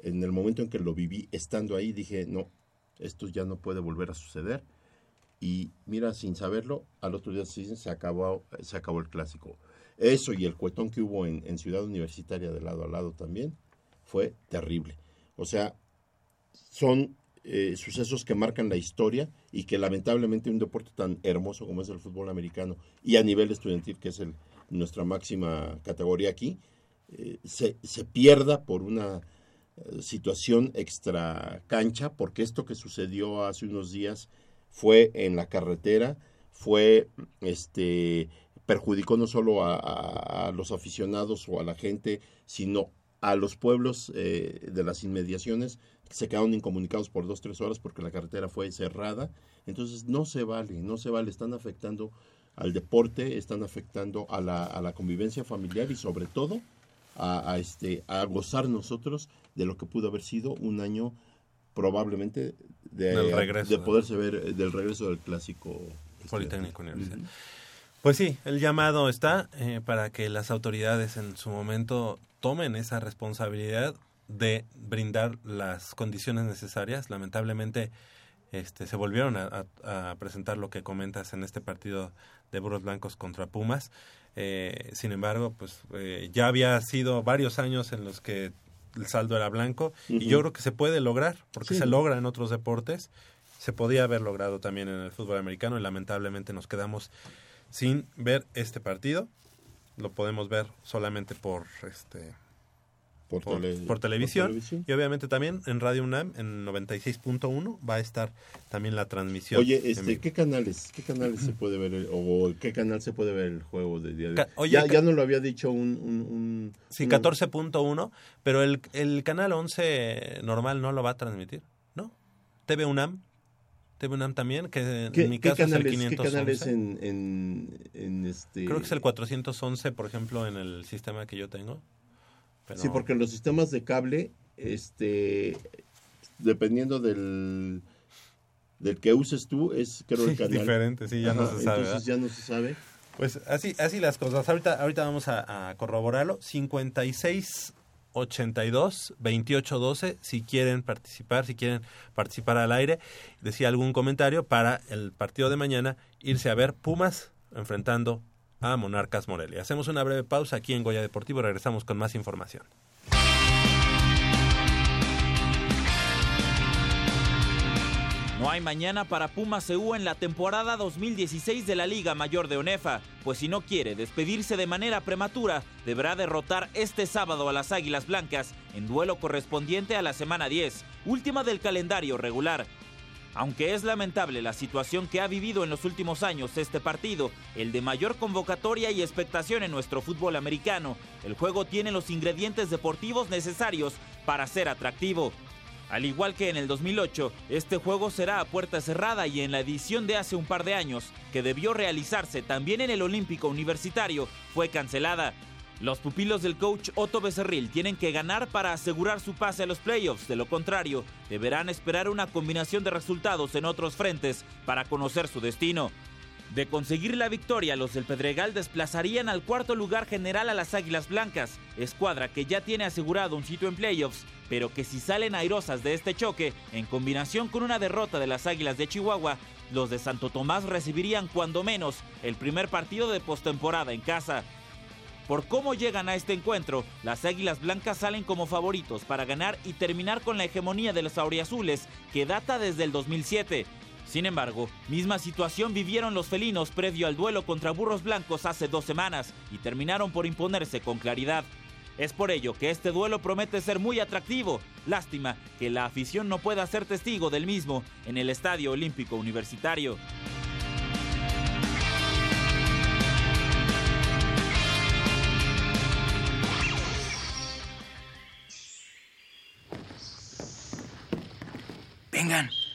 en el momento en que lo viví estando ahí, dije, no, esto ya no puede volver a suceder. Y mira, sin saberlo, al otro día se se acabó, se acabó el clásico. Eso y el cuetón que hubo en, en Ciudad Universitaria de lado a lado también fue terrible. O sea, son eh, sucesos que marcan la historia y que lamentablemente un deporte tan hermoso como es el fútbol americano y a nivel estudiantil, que es el, nuestra máxima categoría aquí, eh, se, se pierda por una eh, situación extra cancha, porque esto que sucedió hace unos días fue en la carretera, fue este perjudicó no solo a, a- a los aficionados o a la gente, sino a los pueblos eh, de las inmediaciones que se quedaron incomunicados por dos, tres horas porque la carretera fue cerrada. Entonces no se vale, no se vale, están afectando al deporte, están afectando a la, a la convivencia familiar y sobre todo a, a este, a gozar nosotros de lo que pudo haber sido un año probablemente de, poderse ver eh, del regreso del clásico Politécnico Universidad. Ujú. Pues sí, el llamado está eh, para que las autoridades en su momento tomen esa responsabilidad de brindar las condiciones necesarias. Lamentablemente este, se volvieron a, a- a presentar lo que comentas en este partido de Burros Blancos contra Pumas. Eh, sin embargo, pues eh, ya había sido varios años en los que el saldo era blanco y yo creo que se puede lograr porque Sí. se logra en otros deportes. Se podía haber logrado también en el fútbol americano y lamentablemente nos quedamos sin ver este partido. Lo podemos ver solamente por este Por por, tele- por por televisión. y obviamente también en Radio UNAM en 96.1 va a estar también la transmisión. Oye, este. ¿qué canales, qué canales se puede ver el- o qué canal se puede ver el juego de día de oye, ya, ya no lo había dicho un, un, un- Sí, un- 14.1, pero el, el canal 11 normal no lo va a transmitir, ¿no? TV UNAM, TV UNAM también, que ¿Qué, en mi qué caso canales, es el qué 511. canales en, en, en este Creo que es el 411, por ejemplo, en el sistema que yo tengo. Pero- Sí, porque en los sistemas de cable, este, dependiendo del, del que uses tú, es creo el Sí, canal. diferente, sí, ya no se sabe, Entonces ya no se sabe. Pues así, así las cosas. Ahorita, ahorita vamos a, a corroborarlo. 56 82 28 12 si quieren participar, si quieren participar al aire, decía algún comentario para el partido de mañana irse a ver Pumas enfrentando a Monarcas Morelia. Hacemos una breve pausa aquí en Goya Deportivo regresamos con más información. No hay mañana para Pumas CU en la temporada 2016 de la Liga Mayor de ONEFA, pues si no quiere despedirse de manera prematura, deberá derrotar este sábado a las Águilas Blancas en duelo correspondiente a la semana 10, última del calendario regular. Aunque es lamentable la situación que ha vivido en los últimos años este partido, el de mayor convocatoria y expectación en nuestro fútbol americano, el juego tiene los ingredientes deportivos necesarios para ser atractivo. Al igual que en el 2008, este juego será a puerta cerrada y en la edición de hace un par de años, que debió realizarse también en el Olímpico Universitario, fue cancelada. Los pupilos del coach Otto Becerril tienen que ganar para asegurar su pase a los playoffs, de lo contrario, deberán esperar una combinación de resultados en otros frentes para conocer su destino. De conseguir la victoria, los del Pedregal desplazarían al cuarto lugar general a las Águilas Blancas, escuadra que ya tiene asegurado un sitio en playoffs, pero que si salen airosas de este choque, en combinación con una derrota de las Águilas de Chihuahua, los de Santo Tomás recibirían cuando menos el primer partido de postemporada en casa. Por cómo llegan a este encuentro, las Águilas Blancas salen como favoritos para ganar y terminar con la hegemonía de los auriazules, que data desde el 2007. Sin embargo, misma situación vivieron los felinos previo al duelo contra Burros Blancos hace dos semanas y terminaron por imponerse con claridad. Es por ello que este duelo promete ser muy atractivo. Lástima que la afición no pueda ser testigo del mismo en el Estadio Olímpico Universitario. Vengan,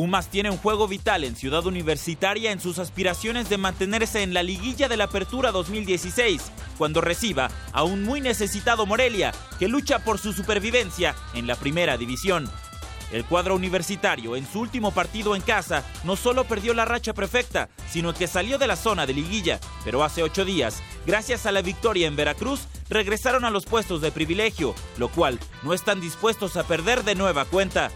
Pumas tiene un juego vital en Ciudad Universitaria en sus aspiraciones de mantenerse en la liguilla de la Apertura 2016, cuando reciba a un muy necesitado Morelia, que lucha por su supervivencia en la primera división. El cuadro universitario en su último partido en casa no solo perdió la racha perfecta, sino que salió de la zona de liguilla, pero hace ocho días, gracias a la victoria en Veracruz, regresaron a los puestos de privilegio, lo cual no están dispuestos a perder de nueva cuenta.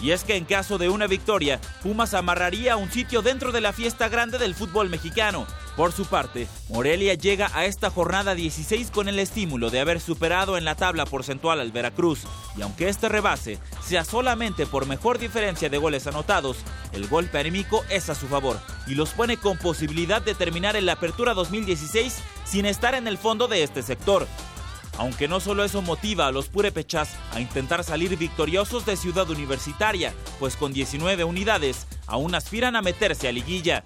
Y es que en caso de una victoria, Pumas amarraría un sitio dentro de la fiesta grande del fútbol mexicano. Por su parte, Morelia llega a esta jornada 16 con el estímulo de haber superado en la tabla porcentual al Veracruz. Y aunque este rebase sea solamente por mejor diferencia de goles anotados, el golpe anímico es a su favor y los pone con posibilidad de terminar en la apertura 2016 sin estar en el fondo de este sector. Aunque no solo eso motiva a los purépechas a intentar salir victoriosos de Ciudad Universitaria, pues con 19 unidades aún aspiran a meterse a liguilla.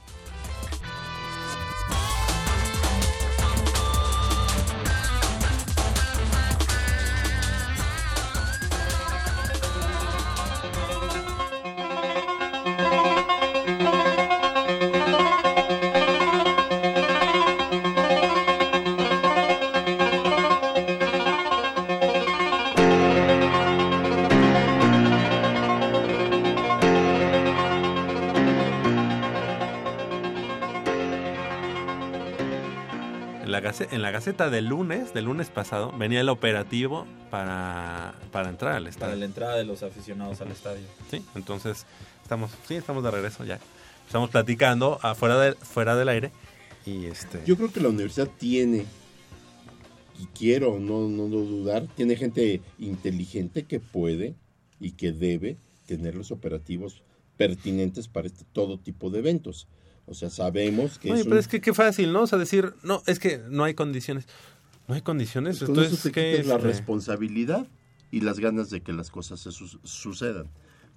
La, en la Gaceta del lunes, del lunes pasado, venía el operativo para, para entrar al estadio. Para la entrada de los aficionados al estadio. Sí, entonces estamos, sí, estamos de regreso ya. Estamos platicando afuera del, fuera del aire y este. Yo creo que la universidad tiene, y quiero no, no, no dudar, tiene gente inteligente que puede y que debe tener los operativos pertinentes para este todo tipo de eventos. O sea, sabemos que Oye, es pero un- es que qué fácil, ¿no? O sea, decir, no, es que no hay condiciones. No hay condiciones. Con Entonces, eso ¿qué quitas la este? responsabilidad y las ganas de que las cosas se su- sucedan.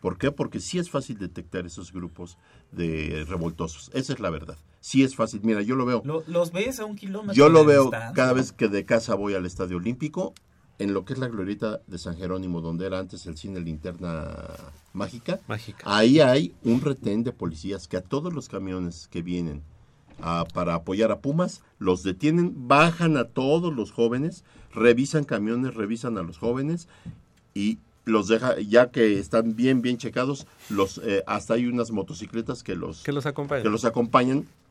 ¿Por qué? Porque sí es fácil detectar esos grupos de revoltosos. Esa es la verdad. Sí es fácil. Mira, yo lo veo. Lo- los ves a un kilómetro. Yo lo veo distancia. cada vez que de casa voy al Estadio Olímpico, en lo que es la glorieta de San Jerónimo, donde era antes el cine Linterna Mágica. Ahí hay un retén de policías que a todos los camiones que vienen a- para apoyar a Pumas, los detienen, bajan a todos los jóvenes, revisan camiones, revisan a los jóvenes y los deja, ya que están bien, bien checados, los eh, hasta hay unas motocicletas que los, que los acompañan. que los acompañan con-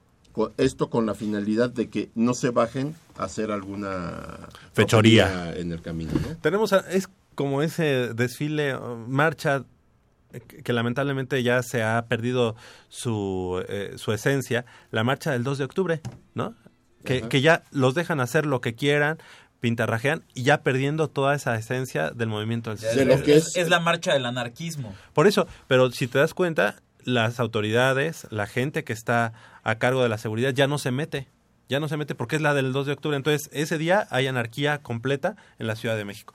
esto con la finalidad de que no se bajen a hacer alguna Fechoría. en el camino. ¿no? Tenemos, a- es como ese desfile, uh, marcha eh, que, lamentablemente ya se ha perdido su, eh, su esencia, la marcha del 2 de octubre, ¿no? Que, Ajá. que ya los dejan hacer lo que quieran, pintarrajean y ya perdiendo toda esa esencia del movimiento del Es, es- es la marcha del anarquismo. Por eso, pero si te das cuenta, las autoridades, la gente que está a cargo de la seguridad ya no se mete. Ya no se mete porque es la del 2 de octubre. Entonces, ese día hay anarquía completa en la Ciudad de México.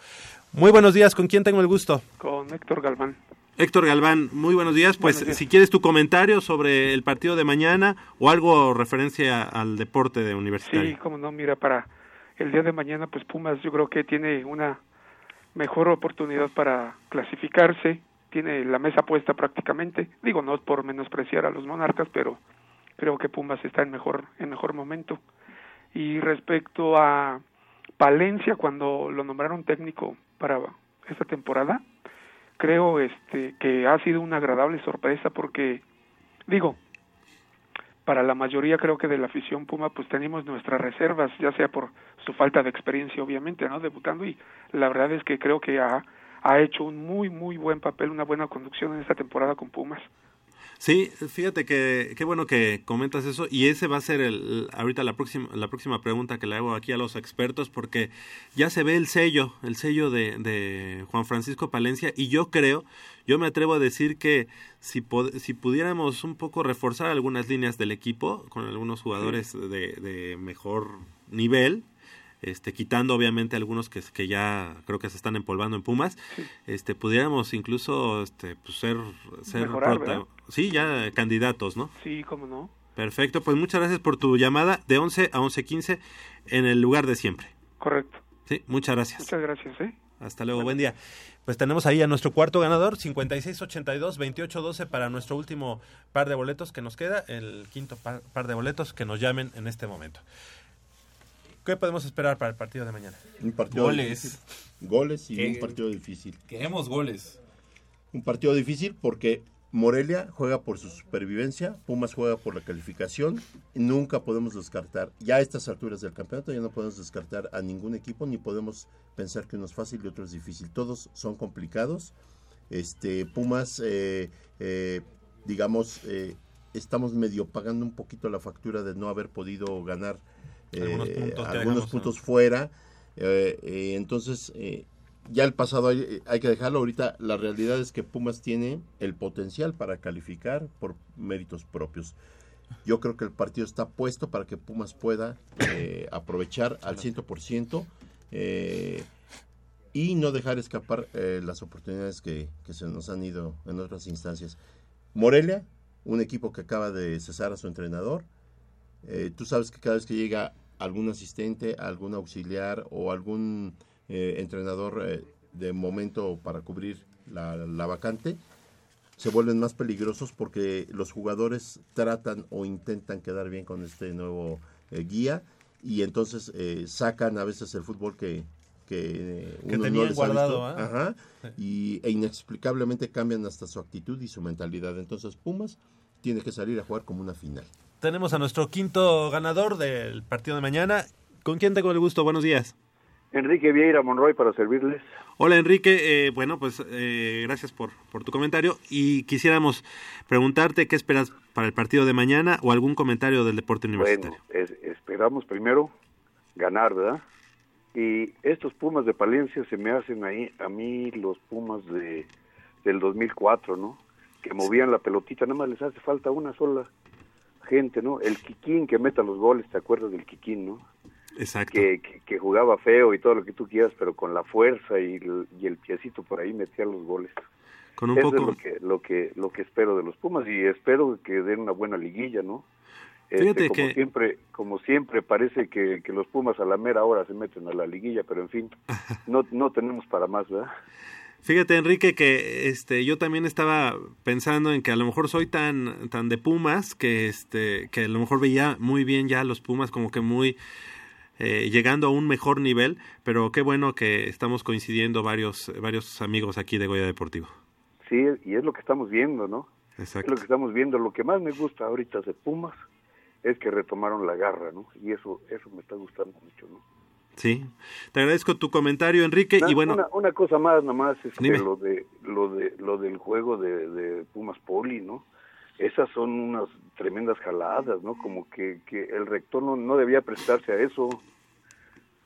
Muy buenos días, ¿con quién tengo el gusto? Con Héctor Galván. Héctor Galván, muy buenos días. Pues Buenos días. si quieres tu comentario sobre el partido de mañana o algo referencia al deporte de universitario. Sí, como no, mira, para el día de mañana, pues Pumas yo creo que tiene una mejor oportunidad para clasificarse tiene la mesa puesta prácticamente. Digo, no por menospreciar a los monarcas, pero creo que Pumas está en mejor, en mejor momento. Y respecto a Palencia, cuando lo nombraron técnico para esta temporada, creo este que ha sido una agradable sorpresa porque digo para la mayoría creo que de la afición Puma pues tenemos nuestras reservas ya sea por su falta de experiencia obviamente no debutando y la verdad es que creo que ha ha hecho un muy muy buen papel una buena conducción en esta temporada con Pumas Sí, fíjate que qué bueno que comentas eso y ese va a ser el ahorita la próxima la próxima pregunta que le hago aquí a los expertos porque ya se ve el sello, el sello de, de Juan Francisco Palencia y yo creo, yo me atrevo a decir que si si pudiéramos un poco reforzar algunas líneas del equipo con algunos jugadores de, de mejor nivel, este quitando obviamente algunos que, que ya creo que se están empolvando en Pumas, este pudiéramos incluso este pues ser ser sí, ya candidatos, ¿no? sí cómo no Perfecto, pues muchas gracias por tu llamada de 11 a 11:15 en el lugar de siempre. correcto Sí, muchas gracias. muchas gracias eh Hasta luego, buen día. Pues tenemos ahí a nuestro cuarto ganador, 5682-2812 para nuestro último par de boletos que nos queda, el quinto par, par de boletos que nos llamen en este momento. ¿Qué podemos esperar para el partido de mañana? Un partido Goles. difícil. Goles y ¿Qué? un partido difícil. Queremos goles. Un partido difícil porque Morelia juega por su supervivencia, Pumas juega por la calificación. Nunca podemos descartar, ya a estas alturas del campeonato, ya no podemos descartar a ningún equipo, ni podemos pensar que uno es fácil y otro es difícil. Todos son complicados. Este, Pumas, eh, eh, digamos, eh, estamos medio pagando un poquito la factura de no haber podido ganar Algunos puntos que algunos puntos fuera. Eh, eh, entonces, eh, ya el pasado hay, hay que dejarlo. Ahorita la realidad es que Pumas tiene el potencial para calificar por méritos propios. Yo creo que el partido está puesto para que Pumas pueda eh, aprovechar al 100% eh, y no dejar escapar eh, las oportunidades que, que se nos han ido en otras instancias. Morelia, un equipo que acaba de cesar a su entrenador. Eh, tú sabes que cada vez que llega algún asistente, algún auxiliar o algún eh, entrenador eh, de momento para cubrir la, la vacante, se vuelven más peligrosos porque los jugadores tratan o intentan quedar bien con este nuevo eh, guía y entonces eh, sacan a veces el fútbol que, que, eh, Que uno les ha guardado, visto. Ajá. y, e inexplicablemente cambian hasta su actitud y su mentalidad. Entonces Pumas tiene que salir a jugar como una final. Tenemos a nuestro quinto ganador del partido de mañana. ¿Con quién tengo el gusto? Buenos días. Enrique Vieira Monroy para servirles. Hola Enrique, eh, bueno pues eh, gracias por, por tu comentario y quisiéramos preguntarte qué esperas para el partido de mañana o algún comentario del deporte universitario. Bueno, es- esperamos primero ganar, ¿verdad? Y estos Pumas de Palencia se me hacen ahí a mí los Pumas de del 2004, ¿no? Que movían la pelotita, nada más les hace falta una sola gente, ¿no? El Kikín que meta los goles, ¿te acuerdas del Kikín, no? Exacto. Que, que, que jugaba feo y todo lo que tú quieras, pero con la fuerza y el, y el piecito por ahí metía los goles. Con un Eso poco- es lo que, lo que lo que espero de los Pumas y espero que den una buena liguilla, ¿no? Este, Fíjate como que- siempre, como siempre parece que, que los Pumas a la mera hora se meten a la liguilla, pero en fin, no no tenemos para más, ¿verdad? Fíjate Enrique que este yo también estaba pensando en que a lo mejor soy tan tan de Pumas que este que a lo mejor veía muy bien ya a los Pumas como que muy eh, llegando a un mejor nivel, pero qué bueno que estamos coincidiendo varios varios amigos aquí de Goya Deportivo. Sí, y es lo que estamos viendo, ¿no? Exacto. Es lo que estamos viendo. Lo que más me gusta ahorita de Pumas es que retomaron la garra, ¿no? Y eso eso me está gustando mucho, ¿no? Sí. Te agradezco tu comentario Enrique Una- y bueno, una, una cosa más nomás es que lo de lo de lo del juego de, de Pumas Poli no esas son unas tremendas jaladas no como que, que el rector no, no debía prestarse a eso.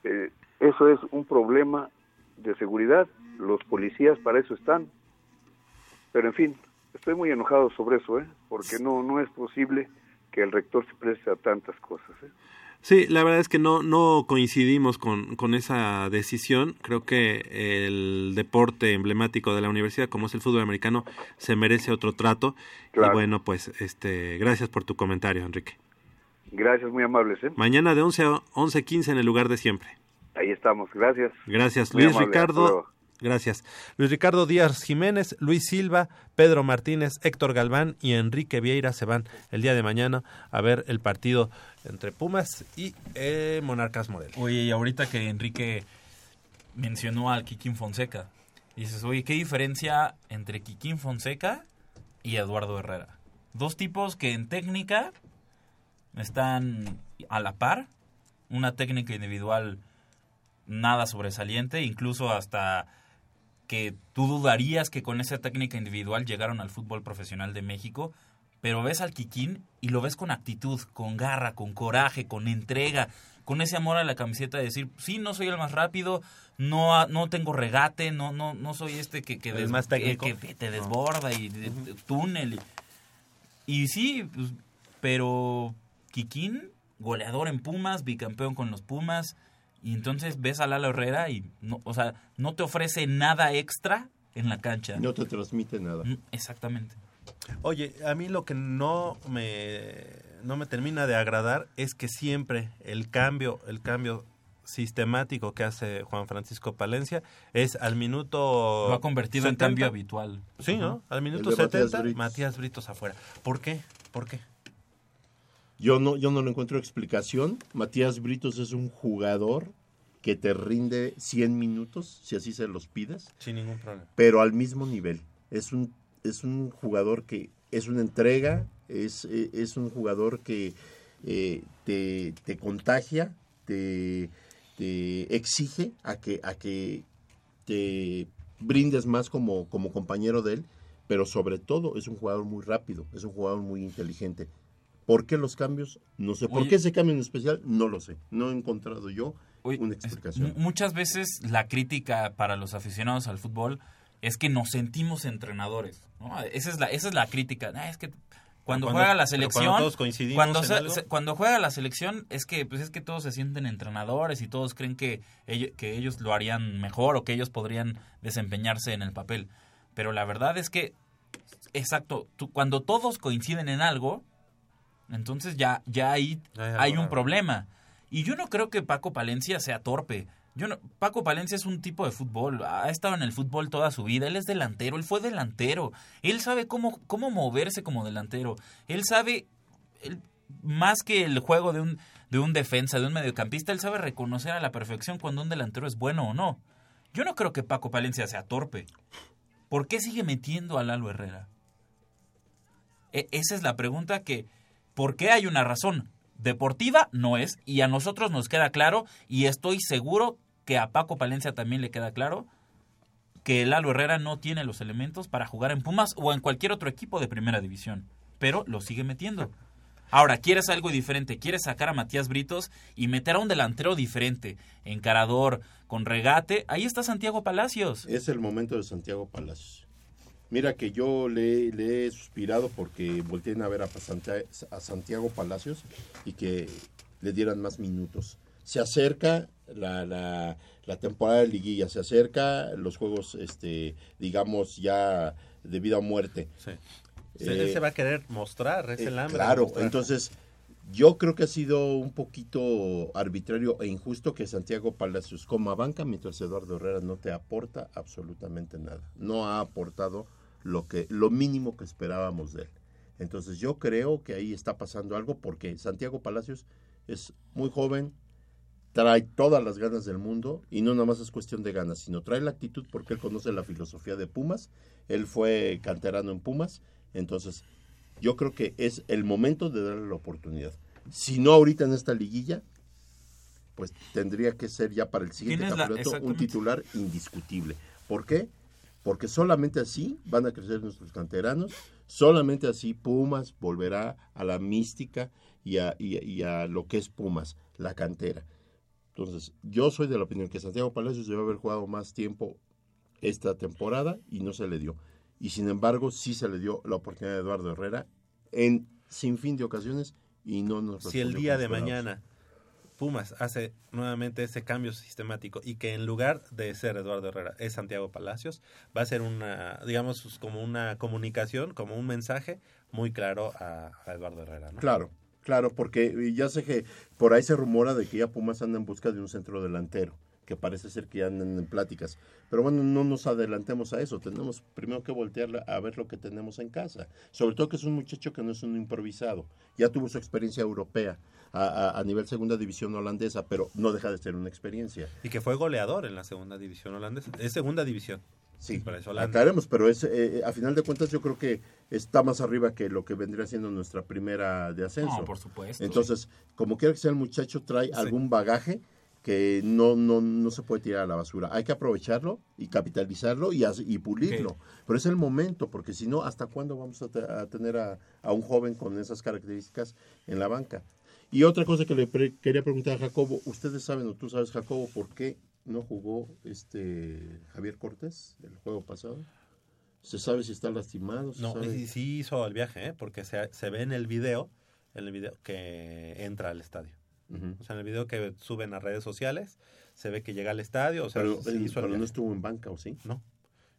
Eh, eso es un problema de seguridad. Los policías para eso están. Pero en fin estoy muy enojado sobre eso eh porque no no es posible que el rector se preste a tantas cosas eh Sí, la verdad es que no, no coincidimos con, con esa decisión. Creo que el deporte emblemático de la universidad, como es el fútbol americano, se merece otro trato. Y bueno, pues este, gracias por tu comentario, Enrique. gracias muy amables eh Mañana de 11 a 11.15 en el lugar de siempre. ahí estamos gracias Gracias, Muy Luis amable, Ricardo. Gracias. Luis Ricardo Díaz Jiménez, Luis Silva, Pedro Martínez, Héctor Galván y Enrique Vieira se van el día de mañana a ver el partido entre Pumas y eh, Monarcas Morelia. Oye, y ahorita que Enrique mencionó al Kikín Fonseca, dices, oye, ¿qué diferencia entre Kikín Fonseca y Eduardo Herrera? Dos tipos que en técnica están a la par, una técnica individual nada sobresaliente, incluso hasta que tú dudarías que con esa técnica individual llegaron al fútbol profesional de México, pero ves al Kikín y lo ves con actitud, con garra, con coraje, con entrega, con ese amor a la camiseta de decir, sí, no soy el más rápido, no, no tengo regate, no, no, no soy este que, que, des- más que- que te desborda y de- de- túnel. Y, y sí, pues, pero Kikín, goleador en Pumas, bicampeón con los Pumas, y entonces ves a Lalo Herrera y, no, o sea, no te ofrece nada extra en la cancha. No te transmite nada. Mm, Exactamente. Oye, a mí lo que no me no me termina de agradar es que siempre el cambio, el cambio sistemático que hace Juan Francisco Palencia es al minuto Lo ha convertido en 70. cambio habitual. Sí, ¿no? Al minuto El de Matías 70 Britos. Matías Britos afuera. ¿Por qué? ¿Por qué? Yo no, yo no le encuentro explicación. Matías Britos es un jugador que te rinde 100 minutos, si así se los pides, Sin ningún problema. pero al mismo nivel. Es un, es un jugador que es una entrega, es, es un jugador que eh, te, te contagia, te, te exige a que, a que te brindes más como, como compañero de él, pero sobre todo es un jugador muy rápido, es un jugador muy inteligente. ¿Por qué los cambios? No sé. ¿Por Oye. qué ese cambio en especial? No lo sé. No he encontrado yo una explicación. Muchas veces la crítica para los aficionados al fútbol es que nos sentimos entrenadores. ¿no? Esa, es la, esa es la crítica. Ah, es que cuando, Cuando- juega la selección, cuando todos coincidimos cuando, en se- algo. se- cuando juega la selección es que pues es que todos se sienten entrenadores y todos creen que ellos, que ellos lo harían mejor o que ellos podrían desempeñarse en el papel. Pero la verdad es que, exacto, tú- cuando todos coinciden en algo, entonces ya, ya ahí Ya hay un problema. Y yo no creo que Paco Palencia sea torpe. Yo no, Paco Palencia es un tipo de fútbol, ha estado en el fútbol toda su vida, él es delantero, él fue delantero, él sabe cómo, cómo moverse como delantero, él sabe, él- más que el juego de un, de un defensa, de un mediocampista, él sabe reconocer a la perfección cuando un delantero es bueno o no. Yo no creo que Paco Palencia sea torpe. ¿Por qué sigue metiendo a Lalo Herrera? E- esa es la pregunta que, ¿por qué hay una razón? Deportiva no es, y a nosotros nos queda claro, y estoy seguro que a Paco Palencia también le queda claro, que Lalo Herrera no tiene los elementos para jugar en Pumas o en cualquier otro equipo de primera división, pero lo sigue metiendo. Ahora, quieres algo diferente, quieres sacar a Matías Britos y meter a un delantero diferente, encarador, con regate, ahí está Santiago Palacios. Es el momento de Santiago Palacios. Mira que yo le, le he suspirado porque volteen a ver a, a Santiago Palacios y que le dieran más minutos. Se acerca la, la, la temporada de liguilla, se acerca los juegos, este, digamos, ya de vida o muerte. Se- Eh, él se va a querer mostrar, es eh, el hambre. de Claro, entonces yo creo que ha sido un poquito arbitrario e injusto que Santiago Palacios coma banca mientras Eduardo Herrera no te aporta absolutamente nada. No ha aportado lo que lo mínimo que esperábamos de él. Entonces yo creo que ahí está pasando algo porque Santiago Palacios es muy joven, trae todas las ganas del mundo y no nada más es cuestión de ganas, sino trae la actitud porque él conoce la filosofía de Pumas, él fue canterano en Pumas, entonces yo creo que es el momento de darle la oportunidad. Si no ahorita en esta liguilla, pues tendría que ser ya para el siguiente la- campeonato un titular indiscutible. ¿Por qué? Porque solamente así van a crecer nuestros canteranos, solamente así Pumas volverá a la mística y a, y a- y a lo que es Pumas, la cantera. Entonces, yo soy de la opinión que Santiago Palacios debe haber jugado más tiempo esta temporada y no se le dio. Y sin embargo, sí se le dio la oportunidad a Eduardo Herrera en sin fin de ocasiones y no nos si el día de mañana Pumas hace nuevamente ese cambio sistemático y que en lugar de ser Eduardo Herrera es Santiago Palacios, va a ser una, digamos, pues, como una comunicación, como un mensaje muy claro a, a Eduardo Herrera. ¿no? Claro, claro, porque ya sé que por ahí se rumora de que ya Pumas anda en busca de un centro delantero. Que parece ser que ya andan en pláticas. Pero bueno, no nos adelantemos a eso. Tenemos primero que voltear a ver lo que tenemos en casa. Sobre todo que es un muchacho que no es un improvisado. Ya tuvo su experiencia europea a, a- a nivel segunda división holandesa, pero no deja de ser una experiencia. Y que fue goleador en la segunda división holandesa. Es segunda división. Sí, aclaremos, pero es, eh, a final de cuentas yo creo que está más arriba que lo que vendría siendo nuestra primera de ascenso. No, por supuesto. Entonces, como quiera que sea el muchacho, trae algún bagaje que no, no, no se puede tirar a la basura. Hay que aprovecharlo y capitalizarlo y, pulirlo. Pero es el momento, porque si no, ¿hasta cuándo vamos a, te- a tener a, a un joven con esas características en la banca? Y otra cosa que le pre- quería preguntar a Jacobo, ¿ustedes saben o tú sabes, Jacobo, por qué no jugó este Javier Cortés el juego pasado? ¿Se sabe si está lastimado? ¿Se No, sabe? y sí hizo el viaje, ¿eh? porque se, se ve en el video, en el video que entra al estadio. O sea, en el video que suben a redes sociales, se ve que llega al estadio. O sea, pero sí en- hizo el pero no estuvo en banca, ¿o sí? No.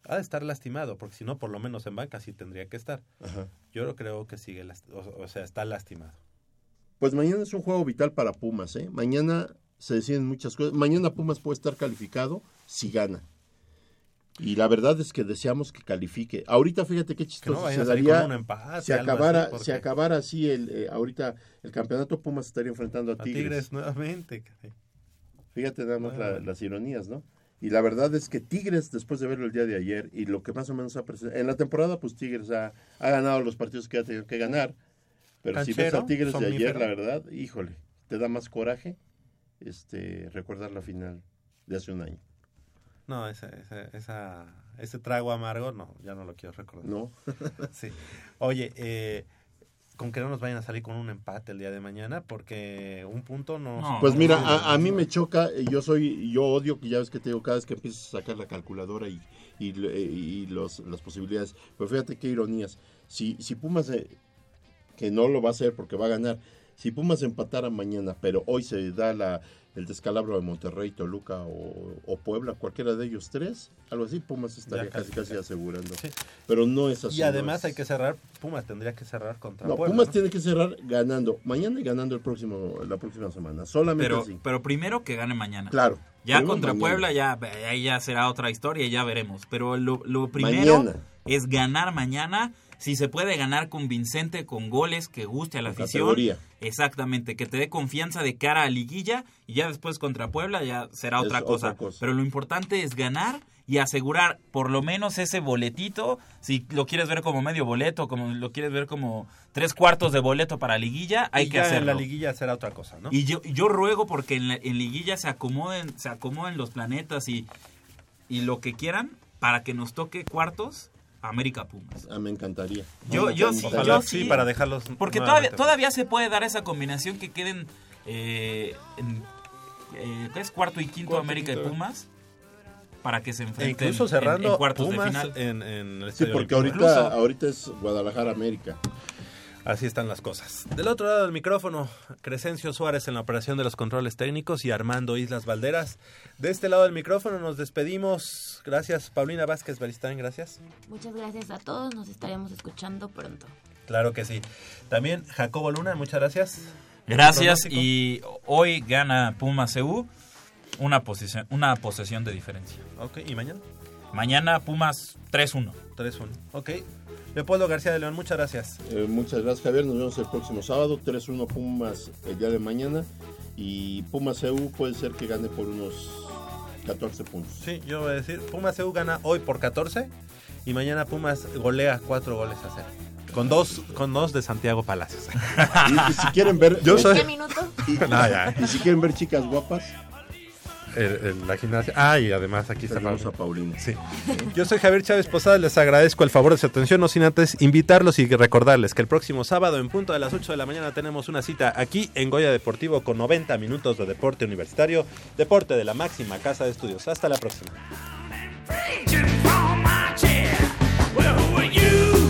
Ha de estar lastimado, porque si no, por lo menos en banca sí tendría que estar. Ajá. Yo creo que sigue, o, o sea, está lastimado. Pues mañana es un juego vital para Pumas, ¿eh? Mañana se deciden muchas cosas. Mañana Pumas puede estar calificado si gana. Y la verdad es que deseamos que califique. Ahorita fíjate qué chistoso a se daría empate, si acabara, así, porque- si acabara así el eh, ahorita el campeonato Pumas estaría enfrentando a A Tigres. Tigres nuevamente. Fíjate nada más la- las ironías, ¿no? Y la verdad es que Tigres, después de verlo el día de ayer y lo que más o menos ha presentado, en la temporada, pues Tigres ha, ha ganado los partidos que ha tenido que ganar. Pero si ves a Tigres de ayer, la verdad, híjole, te da más coraje este recordar la final de hace un año. No, ese, ese, esa, ese trago amargo, no, ya no lo quiero recordar. No. sí. Oye, eh, con que no nos vayan a salir con un empate el día de mañana, porque un punto no... Pues mira, a, a mí me choca, eh, yo soy, yo odio que ya ves que te digo cada vez que empiezas a sacar la calculadora y, y, eh, y los, las posibilidades. Pero fíjate qué ironías. Si, si Pumas, eh, que no lo va a hacer porque va a ganar, si Pumas empatara mañana, pero hoy se da la, el descalabro de Monterrey, Toluca o, o Puebla, cualquiera de ellos tres, algo así, Pumas estaría casi casi, casi asegurando. Pero no es así. Y no además es- hay que cerrar, Pumas tendría que cerrar contra No, Puebla, Pumas ¿no? tiene que cerrar ganando mañana y ganando el próximo, la próxima semana. Solamente Pero, así. pero primero que gane mañana. Claro. Ya contra mañana. Puebla, ya ahí ya será otra historia y ya veremos. Pero lo, lo primero Mañana. es ganar mañana. Si se puede ganar convincente con goles que guste a la Con afición. categoría. Exactamente, que te dé confianza de cara a liguilla y ya después contra Puebla ya será otra cosa. otra cosa. Pero lo importante es ganar y asegurar por lo menos ese boletito. Si lo quieres ver como medio boleto, como lo quieres ver como tres cuartos de boleto para liguilla, hay Y que ya hacerlo. en la liguilla será otra cosa, ¿no? Y yo, yo ruego porque en, la- en liguilla se acomoden, se acomoden los planetas y, y lo que quieran para que nos toque cuartos América Pumas. Ah, me encantaría. Yo, Me yo sí, yo Ojalá, sí. sí, para dejarlos Porque todavía, todavía se puede dar esa combinación que queden eh, en, eh, ¿qué es cuarto y quinto Cuarto América y quinto. Pumas para que se E enfrenten incluso en- cerrando en, cuartos Pumas de final. en, en el Sí, porque ahorita, ahorita es Guadalajara América. Así están las cosas. Del otro lado del micrófono, Crescencio Suárez en la operación de los controles técnicos y Armando Islas Valderas. De este lado del micrófono nos despedimos. Gracias, Paulina Vázquez Baristán, gracias. Muchas gracias a todos, nos estaremos escuchando pronto. Claro que sí. También Jacobo Luna, muchas gracias. Gracias y hoy gana Pumas CU una posesión, una posesión de diferencia. Ok, ¿y mañana? Mañana Pumas 3-1. 3-1. Ok. Leopoldo García de León, muchas gracias. Eh, muchas gracias, Javier. Nos vemos el próximo sábado. 3-1 Pumas el día de mañana. Y Pumas EU puede ser que gane por unos 14 puntos. Sí, yo voy a decir, Pumas EU gana hoy por 14 y mañana Pumas golea 4 goles a 0. Con dos, con dos de Santiago Palacios. Y, y si quieren ver. Yo soy- ¿Qué minuto? Y, No, ya. y si quieren ver chicas guapas, la gimnasia. Ah, y además aquí está Paulina. Paulina. Sí. Yo soy Javier Chávez Posada, les agradezco el favor de su atención, no sin antes invitarlos y recordarles que el próximo sábado en punto de las 8 de la mañana tenemos una cita aquí en Goya Deportivo con 90 minutos de deporte universitario, deporte de la máxima casa de estudios. Hasta la próxima.